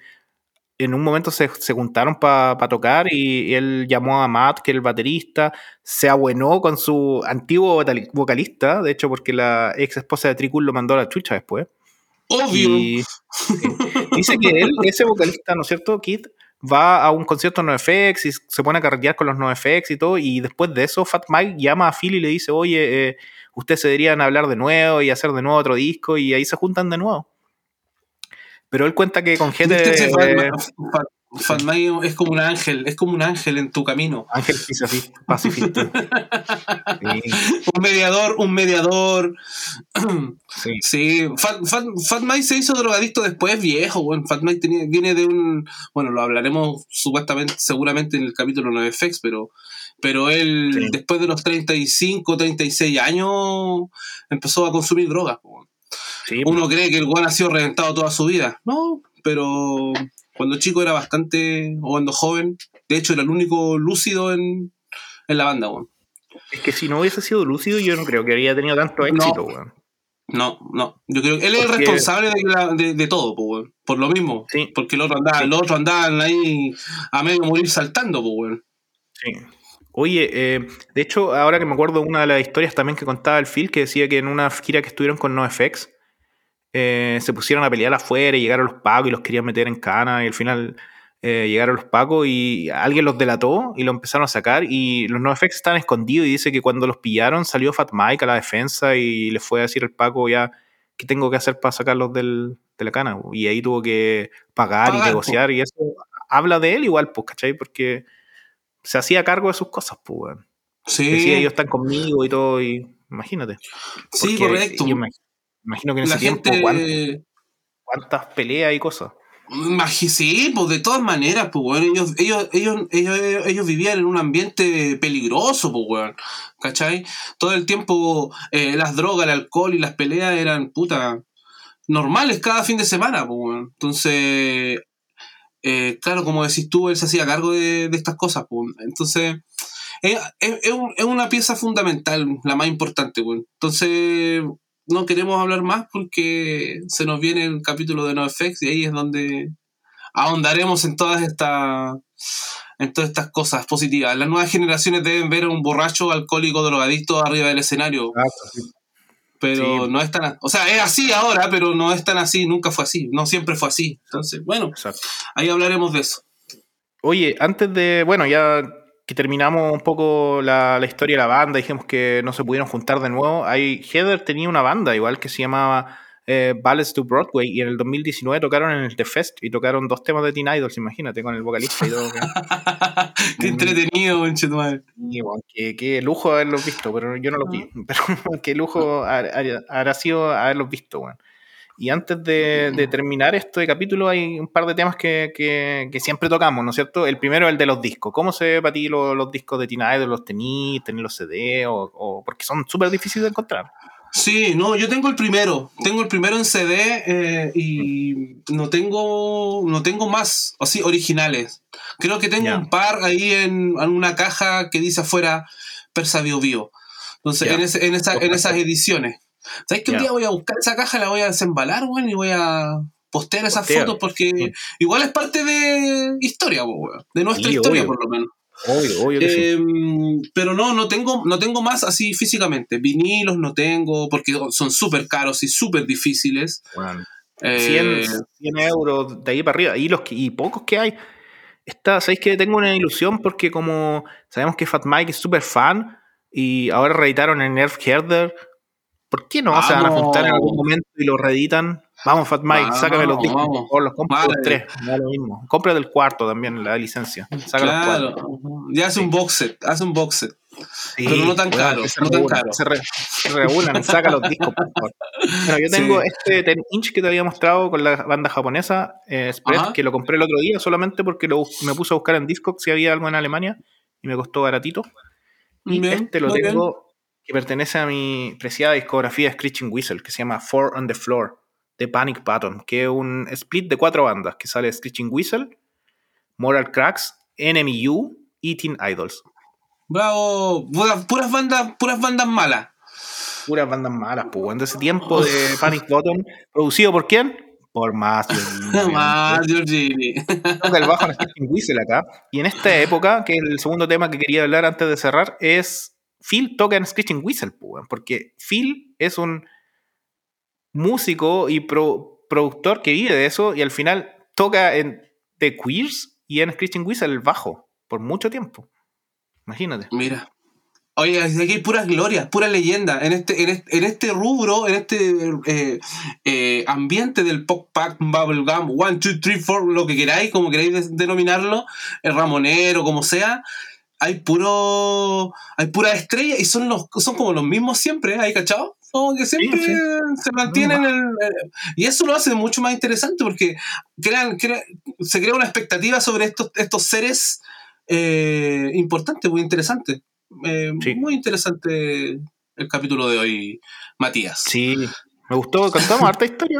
en un momento se, se juntaron para tocar y, y él llamó a Matt, que es el baterista, se abuenó con su antiguo vocali- vocalista, de hecho porque la ex esposa de Tricul lo mandó a la chucha después. Obvio. Y. dice que él, ese vocalista, ¿no es cierto, Kid? Va a un concierto en NoFX y se pone a carretear con los NoFX y todo, y después de eso Fat Mike llama a Phil y le dice, oye, eh, ustedes se deberían hablar de nuevo y hacer de nuevo otro disco, y ahí se juntan de nuevo. Pero él cuenta que con gente... ¿Viste ese Fat, eh, Fat- Mike es como un ángel, es como un ángel en tu camino. Ángel pacifi- pacifista. Sí, Un mediador, un mediador. sí. Sí, Fat, Fat, Fat Mike se hizo drogadicto después, viejo, bueno. Fat Mike tenía- viene de un. Bueno, lo hablaremos supuestamente, seguramente en el capítulo 9 FX, pero. Pero él, Sí. después de los 35, 36 años, empezó a consumir drogas. Uno cree que el guan ha sido reventado toda su vida. No, pero cuando chico era bastante, o cuando joven, de hecho era el único lúcido en, en la banda, weón. es que si no hubiese sido lúcido, yo no creo que habría tenido tanto éxito, weón. No, no. Yo creo que él es el responsable de, la- de, de todo, po, weón. Por lo mismo. Sí. Porque el otro andaba, Sí. los otros andaban ahí a medio morir saltando, po, weón. Sí. Oye, eh, de hecho, ahora que me acuerdo una de las historias también que contaba el Phil, que decía que en una gira que estuvieron con NoFX, eh, se pusieron a pelear afuera y llegaron los pacos y los querían meter en cana y al final eh, llegaron los pacos y alguien los delató y lo empezaron a sacar y los NoFX estaban escondidos y dice que cuando los pillaron salió Fat Mike a la defensa y le fue a decir al paco ya qué tengo que hacer para sacarlos del, de la cana y ahí tuvo que pagar, y negociar y eso habla de él igual, pues, ¿cachai? Porque se hacía cargo de sus cosas, pues. Sí, Decía, ellos están conmigo y todo, y imagínate. sí, correcto. Imagino que en La ese tiempo, gente. ¿cuántas, cuántas peleas y cosas? Sí, pues de todas maneras, pues, weón. Ellos, ellos, ellos, ellos, ellos vivían en un ambiente peligroso, pues, weón. ¿Cachai? Todo el tiempo eh, las drogas, el alcohol y las peleas eran, puta, normales cada fin de semana, pues, weón. Entonces, eh, claro, como decís tú, él se hacía cargo de, de estas cosas, pues. Entonces, es, es- es un- es una pieza fundamental, la más importante, weón. Entonces, no queremos hablar más porque se nos viene el capítulo de NoFX y ahí es donde ahondaremos en todas estas en todas estas cosas positivas. Las nuevas generaciones deben ver a un borracho alcohólico drogadicto arriba del escenario, pero Sí. no es tan, o sea, es así ahora, pero no es tan así, nunca fue así, no siempre fue así. Entonces, bueno, Exacto. ahí hablaremos de eso. Oye, antes de, bueno, ya que terminamos un poco la, la historia de la banda, dijimos que no se pudieron juntar de nuevo. Hay, Heather tenía una banda igual que se llamaba eh, Ballets to Broadway y en el 2019 tocaron en el The Fest y tocaron dos temas de Teen Idols, imagínate, con el vocalista y todo. Qué entretenido, conchetumadre. Y, bueno, qué, qué lujo haberlos visto, pero yo no los vi. Pero qué lujo ha- habrá sido haberlos visto, weón. Y antes de, de terminar este capítulo, hay un par de temas que, que- que siempre tocamos, ¿no es cierto? El primero es el de los discos. ¿Cómo se ve para ti lo- los, discos de Teen Idol? ¿Los tenís? ¿Tenés los CD? O, o- porque son súper difíciles de encontrar. Sí, no, yo tengo el primero. Tengo el primero en CD eh, y no tengo, no tengo más así originales. Creo que tengo Ya. un par ahí en, en una caja que dice afuera Persa Bio Bio. Entonces, Ya. en, ese- en, esa- en esas ediciones. ¿Sabes que un Ya. día voy a buscar esa caja, la voy a desembalar, weón, y voy a, Postear esas Postea. fotos porque Sí. igual es parte de historia, weón. de nuestra Sí, historia obvio. por lo menos. Obvio, obvio que sí. Eh, pero no, no tengo, no tengo más así físicamente. Vinilos no tengo porque son súper caros y súper difíciles. Bueno, Eh, 100, 100 euros de ahí para arriba. Y, los y pocos que hay. Está, ¿Sabéis que tengo una ilusión? Porque como sabemos que Fat Mike es súper fan y ahora reeditaron el Nerf Herder, ¿por qué no se van a Vamos. juntar en algún momento y lo reeditan? Vamos, Fat Mike, Vamos, sácame los discos. vamos. O los compro los Vale. tres, me da lo mismo. Compra del cuarto también, la licencia. Saca los claro. Ya hace un box set, hace un box set. Sí, Pero no tan caro, se no tan caro. Se, re- se reúnan, saca los discos, por favor. Bueno, yo tengo Sí. este 10 inch que te había mostrado con la banda japonesa, eh, Ajá. que lo compré el otro día solamente porque lo, me puse a buscar en Discogs si había algo en Alemania y me costó baratito. Y Bien, este lo bien. Que pertenece a mi preciada discografía Screeching Whistle, que se llama Four on the Floor, de Panic Button, que es un split de cuatro bandas, que sale Screeching Whistle, Moral Cracks, Enemy U y Teen Idols. Bravo, puras, puras bandas, puras bandas malas. puras bandas malas, pues, de ese tiempo de Panic Button, producido por quién? Por más. Giorgini. Toca el bajo en Whistle acá. Y en esta época, que el segundo tema que quería hablar antes de cerrar es Phil toca en Screeching Whistle, porque Phil es un músico y pro- productor que vive de eso y al final toca en The Queers y en Screeching Whistle el bajo por mucho tiempo. Imagínate. Mira. Oye, aquí hay puras glorias, pura leyenda. En este, en este, rubro, en este eh, eh, ambiente del pop pack, bubblegum, one, two, three, four, lo que queráis, como queráis denominarlo, el ramonero, como sea, hay puro. hay pura estrella y son los son como los mismos siempre, ¿hay cachado? Como que siempre sí. se mantienen el, el- y eso lo hace mucho más interesante porque crean, crea- se crea una expectativa sobre estos, estos seres eh, importantes, muy interesantes. Eh, Sí. Muy interesante el capítulo de hoy, Matías. Sí, me gustó, contamos harta historia.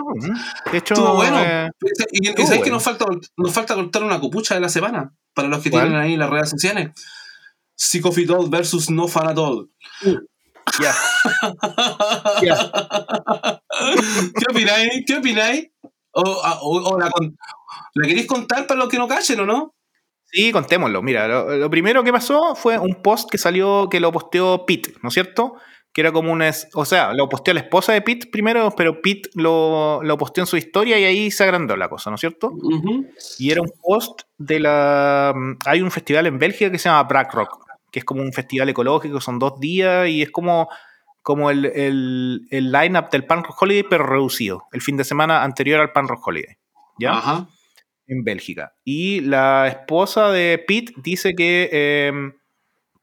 De hecho, Estuvo bueno. eh, y, y sabes que nos falta, nos falta cortar una copucha de la semana para los que ¿Cuál? tienen ahí las redes sociales. Psicofitol versus no fanatol. ya, ya. ¿Qué opináis? ¿Qué opináis? ¿O, o- o la, queréis contar para los que no callen o no? Sí, contémoslo. Mira, lo, lo primero que pasó fue un post que salió, que lo posteó Pete, ¿no es cierto? Que era como un... O sea, lo posteó la esposa de Pete primero, pero Pete lo, lo posteó en su historia y ahí se agrandó la cosa, ¿no es cierto? Y era un post de la... Hay un festival en Bélgica que se llama Black Rock, que es como un festival ecológico, son dos días y es como, como el, el, el line-up del Pan Rock Holiday, pero reducido, el fin de semana anterior al Pan Rock Holiday. ¿Ya? Ajá. en Bélgica. Y la esposa de Pete dice que, eh,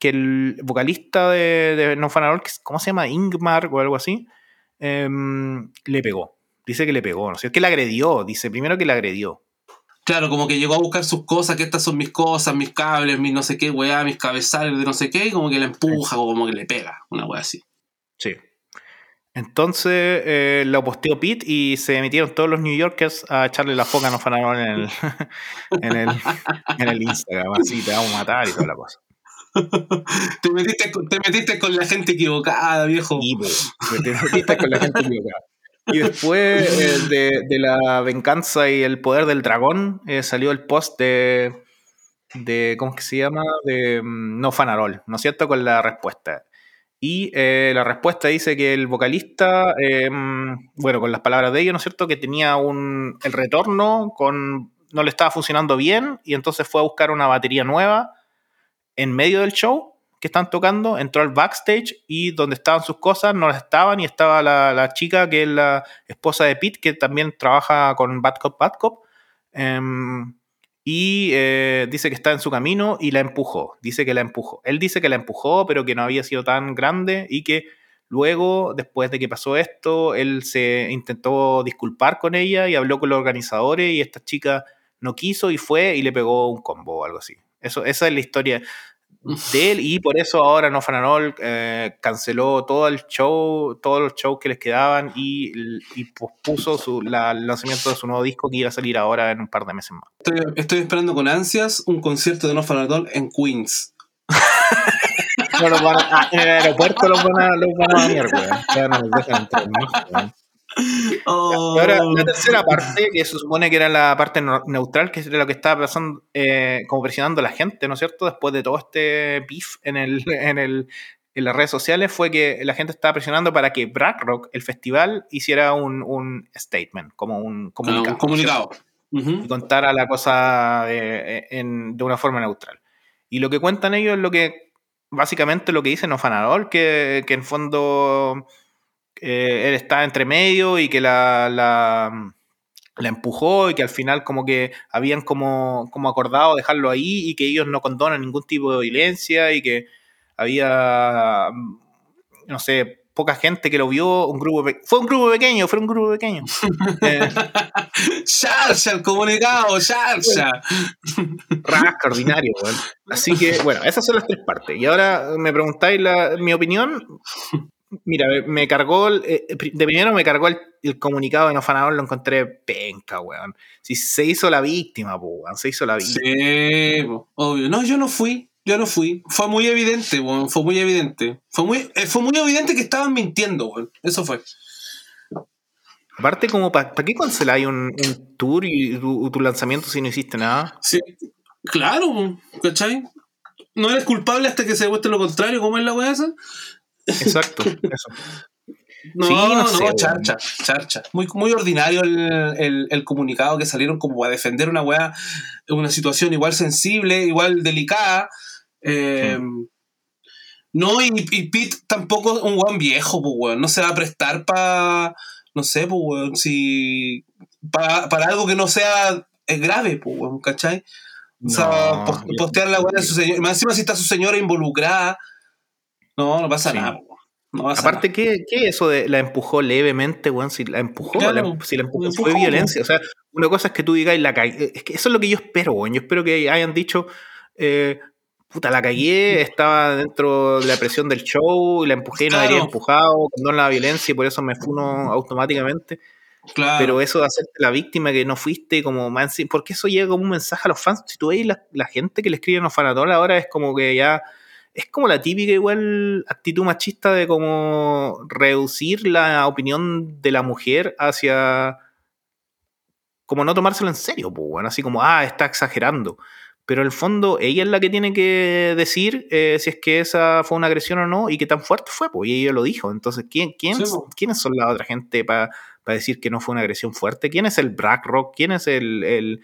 que el vocalista de, de No es- ¿cómo se llama? Ingmar o algo así, eh, le pegó. Dice que le pegó, ¿no? sé, que le agredió, dice primero que le agredió. Claro, como que llegó a buscar sus cosas, que estas son mis cosas, mis cables, mis no sé qué, weá, mis cabezales de no sé qué, y como que la empuja, o como que le pega, una weá así. Sí. Entonces eh, lo posteó Pete y se metieron todos los New Yorkers a echarle la foca a Fanarol en el, en el, en el Instagram. Así te vamos a matar y toda la cosa. Te metiste, con- te metiste con la gente equivocada, viejo. Pues, te metiste con la gente equivocada. Y después eh, de, de la venganza y el poder del dragón eh, salió el post de, de ¿cómo es que se llama? De mm, No Fanarol, ¿no es cierto? Con la respuesta. Y eh, la respuesta dice que el vocalista, mm, bueno, con las palabras de ellos, ¿no es cierto? Que tenía un, el retorno con, no le estaba funcionando bien y entonces fue a buscar una batería nueva en medio del show que están tocando, entró al backstage y donde estaban sus cosas no las estaban y estaba la, la chica que es la esposa de Pete, que también trabaja con Bad Cop, Bad Cop, em, y eh, dice que está en su camino y la empujó, dice que la empujó. Él dice que la empujó, pero que no había sido tan grande y que luego, después de que pasó esto, él se intentó disculpar con ella y habló con los organizadores y esta chica no quiso y fue y le pegó un combo o algo así. Eso, esa es la historia de él y por eso ahora No Fananol eh, canceló todo el show, todos los shows que les quedaban y, y pospuso su, la- el lanzamiento de su nuevo disco que iba a salir ahora en un par de meses más. Estoy, estoy esperando con ansias un concierto de No Fanatol en Queens. No los van a- ah, en el aeropuerto los van a, los van a weón. Ya no los dejan entrar. Oh. Y ahora, la tercera parte, que se supone que era la parte no- neutral, que era lo que estaba pasando, eh, como presionando a la gente, ¿no es cierto? Después de todo este beef en, el, en, el, en las redes sociales, fue que la gente estaba presionando para que BlackRock, el festival, hiciera un, un statement, como un Ah, comunicado. un comunicado. y contara la cosa de, en- de una forma neutral. Y lo que cuentan ellos es lo que, básicamente lo que dice Nofanador, que, que en fondo eh, él está entre medio y que la, la, la empujó y que al final como que habían como, como acordado dejarlo ahí y que ellos no condonan ningún tipo de violencia y que había, mm, no sé, poca gente que lo vio, un grupo fue un grupo pequeño, fue un grupo pequeño. Eh, el comunicado, charcha. rasca ordinario, weón. Así que, bueno, esas son las tres partes. Y ahora me preguntáis la, mi opinión. Mira, me, cargó, el- eh, de primero me cargó el, el comunicado de Nofanador, lo encontré penca, weón. Si se hizo la víctima, po, weón, se hizo la víctima. Sí, po, obvio. No, yo no fui. Yo no fui. Fue muy evidente, weón. Fue muy evidente. Fue muy, eh, fue muy evidente que estaban mintiendo, weón. Eso fue. Aparte, como ¿para qué canceláis un, un tour y tu, tu lanzamiento si no hiciste nada? Sí. Claro, ¿cachai? No eres culpable hasta que se demuestre lo contrario, ¿cómo es la weá esa? Exacto, eso. No, Sí, no no, sé, charcha, charcha. Muy, muy ordinario el, el- el comunicado que salieron como a defender una weá, una situación igual sensible, igual delicada. Eh, No, y, y Pete tampoco es un weón viejo, pues weón. No se va a prestar para, no sé, pues weón, si... pa- para algo que no sea eh, grave, pues weón, ¿cachai? O sea, No, postear la weá de su señora. Más encima si está su señora involucrada. No, no pasa Sí. nada. No pasa Aparte, ¿qué, ¿qué eso de la empujó levemente, weón? Si la empujó, Claro, la em- si la empujó, la fue empujó, violencia. O sea, una cosa es que tú digas, la cagué. Es que eso es lo que yo espero, weón. Yo espero que hayan dicho, eh, puta, la cagué, estaba dentro de la presión del show, la empujé, no Claro. debería empujado, no la violencia y por eso me funo automáticamente. Claro. Pero eso de hacerte la víctima que no fuiste, como sí, porque eso llega como un mensaje a los fans. Si tú ves la, la gente que le escribe a los fanatol ahora es como que ya. Es como la típica igual actitud machista de como reducir la opinión de la mujer hacia. como no tomárselo en serio, pues, bueno, así como, ah, está exagerando. Pero en el fondo, ella es la que tiene que decir eh, si es que esa fue una agresión o no y qué tan fuerte fue, pues, y ella lo dijo. Entonces, ¿quién, quién, Sí, po. ¿quiénes son la otra gente para decir que no fue una agresión fuerte? ¿Quién es el Black Rock? ¿Quién es el, el-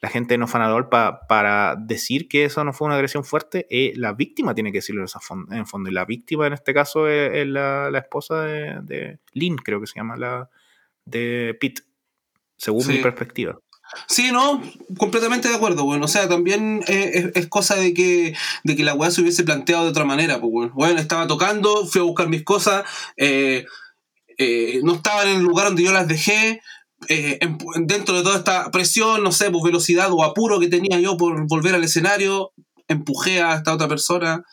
la gente no fanador pa- para decir que eso no fue una agresión fuerte? Eh, la víctima tiene que decirlo en, esa fon- en el fondo. Y la víctima en este caso es, es la, la esposa de, de Lynn, creo que se llama, la de Pete, según Sí. mi perspectiva. Sí, no, completamente de acuerdo, bueno. O sea, también eh, es, es cosa de que, de que la weá se hubiese planteado de otra manera, pues bueno. Bueno, estaba tocando, fui a buscar mis cosas, eh, eh, no estaba en el lugar donde yo las dejé. Eh, en- dentro de toda esta presión, no sé, pues velocidad o apuro que tenía yo por volver al escenario, empujé a esta otra persona,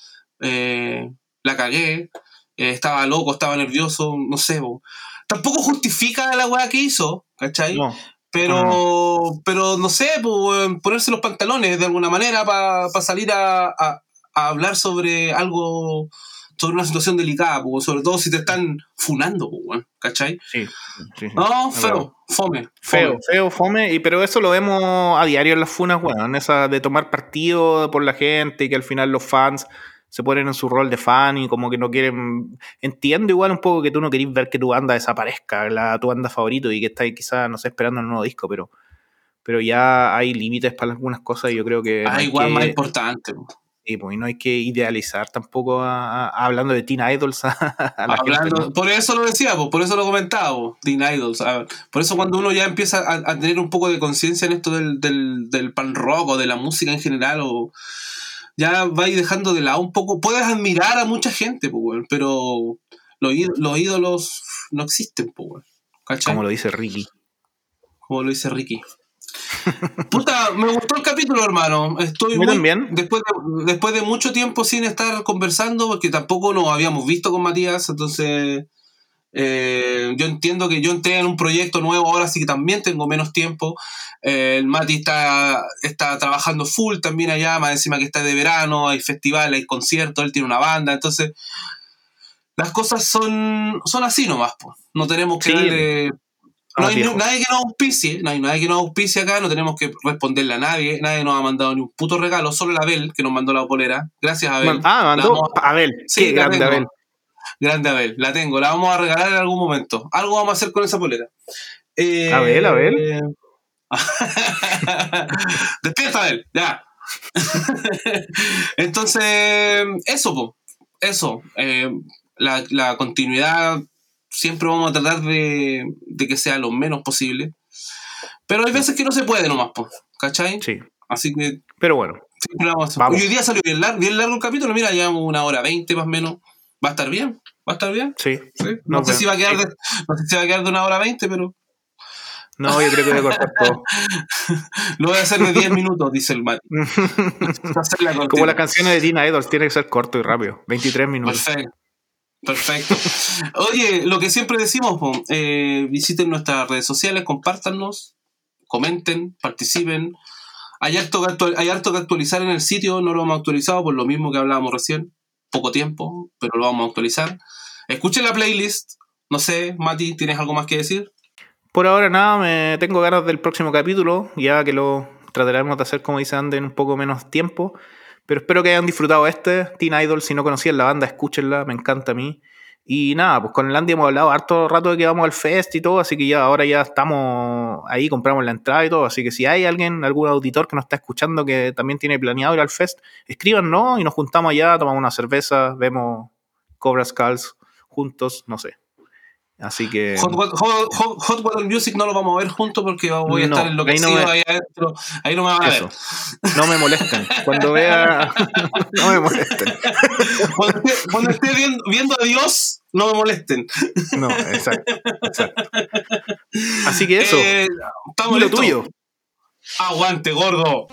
eh, la cagué, eh, estaba loco, estaba nervioso, no sé, po. tampoco justifica la weá que hizo, ¿cachai? No, Pero, No, pero no sé, pues, ponerse los pantalones de alguna manera para salir a, a- a hablar sobre algo, sobre una situación delicada, sobre todo si te están funando, weón, ¿cachai? sí. sí, sí. No, feo, fome, Feo, fome. feo, fome, y, pero eso lo vemos a diario en las funas, weón, esa de tomar partido por la gente y que al final los fans se ponen en su rol de fan y como que no quieren... Entiendo igual un poco que tú no querís ver que tu banda desaparezca, la, tu banda favorito y que estáis quizás, no sé, esperando el nuevo disco, pero, pero ya hay límites para algunas cosas y yo creo que... Ah, igual que- más importante. Pues. sí, pues, y no hay que idealizar tampoco a- a- hablando de Teen Idols a, a la Hablando, gente, ¿no? Por eso lo decía, pues, por eso lo comentaba, pues, Teen Idols. ver, por eso cuando uno ya empieza a, tener un poco de conciencia en esto del, del, del pan rock o de la música en general, o ya vais dejando de lado un poco. Puedes admirar a mucha gente, pues, weón, pero los, los ídolos no existen, pues, ¿cachai? Como lo dice Ricky. Como lo dice Ricky. Puta, me gustó el capítulo, hermano. Estoy muy- también. Después de, después de mucho tiempo sin estar conversando, porque tampoco nos habíamos visto con Matías, entonces eh, yo entiendo que yo entré en un proyecto nuevo ahora, así que también tengo menos tiempo. Eh, el Mati está, está trabajando full también allá, más encima que está de verano, hay festivales, hay conciertos, él tiene una banda, entonces las cosas son, son así nomás, po. no tenemos que Sí. darle- No hay nadie que nos auspicie, no hay nadie que nos auspicie acá, no tenemos que responderle a nadie, nadie nos ha mandado ni un puto regalo, solo la Abel que nos mandó la polera. Gracias, Abel. Ah, mandó. a- Abel. Sí, Qué grande, tengo. Abel. Grande Abel, la tengo, la vamos a regalar en algún momento. Algo vamos a hacer con esa polera. Eh, Abel, Abel. Despierta Abel, ya. Entonces, eso, po, eso. eh, la, la continuidad siempre vamos a tratar de, de que sea lo menos posible. Pero hay veces que no se puede nomás, po, ¿cachai? Sí. Así que Pero bueno, vamos. Hoy día salió bien largo, bien largo el capítulo, mira, llevamos una hora veinte más o menos. Va a estar bien, va a estar bien. sí. Sí. No, No, sé si va a quedar de, no sé si va a quedar de una hora veinte, pero No, yo creo que voy a cortar todo. lo voy a hacer de 10 minutos, dice el. Hacerla Como las canciones de Tina Idols, tiene que ser corto y rápido. 23 minutos. Perfecto. Perfecto. Oye, lo que siempre decimos, eh, visiten nuestras redes sociales, compártanos, comenten, participen. Hay harto, hay harto que actualizar en el sitio, no lo hemos actualizado por lo mismo que hablábamos recién. Poco tiempo, pero lo vamos a actualizar. Escuchen la playlist. No sé, Mati, ¿tienes algo más que decir? Por ahora nada, me tengo ganas del próximo capítulo, ya que lo trataremos de hacer, como dice Andy, en un poco menos tiempo. Pero espero que hayan disfrutado este. Teen Idol, si no conocían la banda, escúchenla, me encanta a mí. Y nada, pues con el Andy hemos hablado harto rato de que vamos al fest y todo, así que ya ahora ya estamos ahí, compramos la entrada y todo. Así que si hay alguien, algún auditor que nos está escuchando que también tiene planeado ir al fest, escríbanos y nos juntamos allá, tomamos una cerveza, vemos Cobra Skulls juntos, no sé. Así que. Hot, Hot- Hot- Hot Water Music no lo vamos a ver juntos porque voy a No, estar ahí enloquecido no me- ahí adentro. Ahí no me van a ver. Eso. No me molesten. Cuando vea. no me molesten. Cuando esté, cuando esté viendo, viendo a Dios, no me molesten. No, exacto. exacto. Así que eso. Eh, estamos lo tuyo. Aguante, gordo.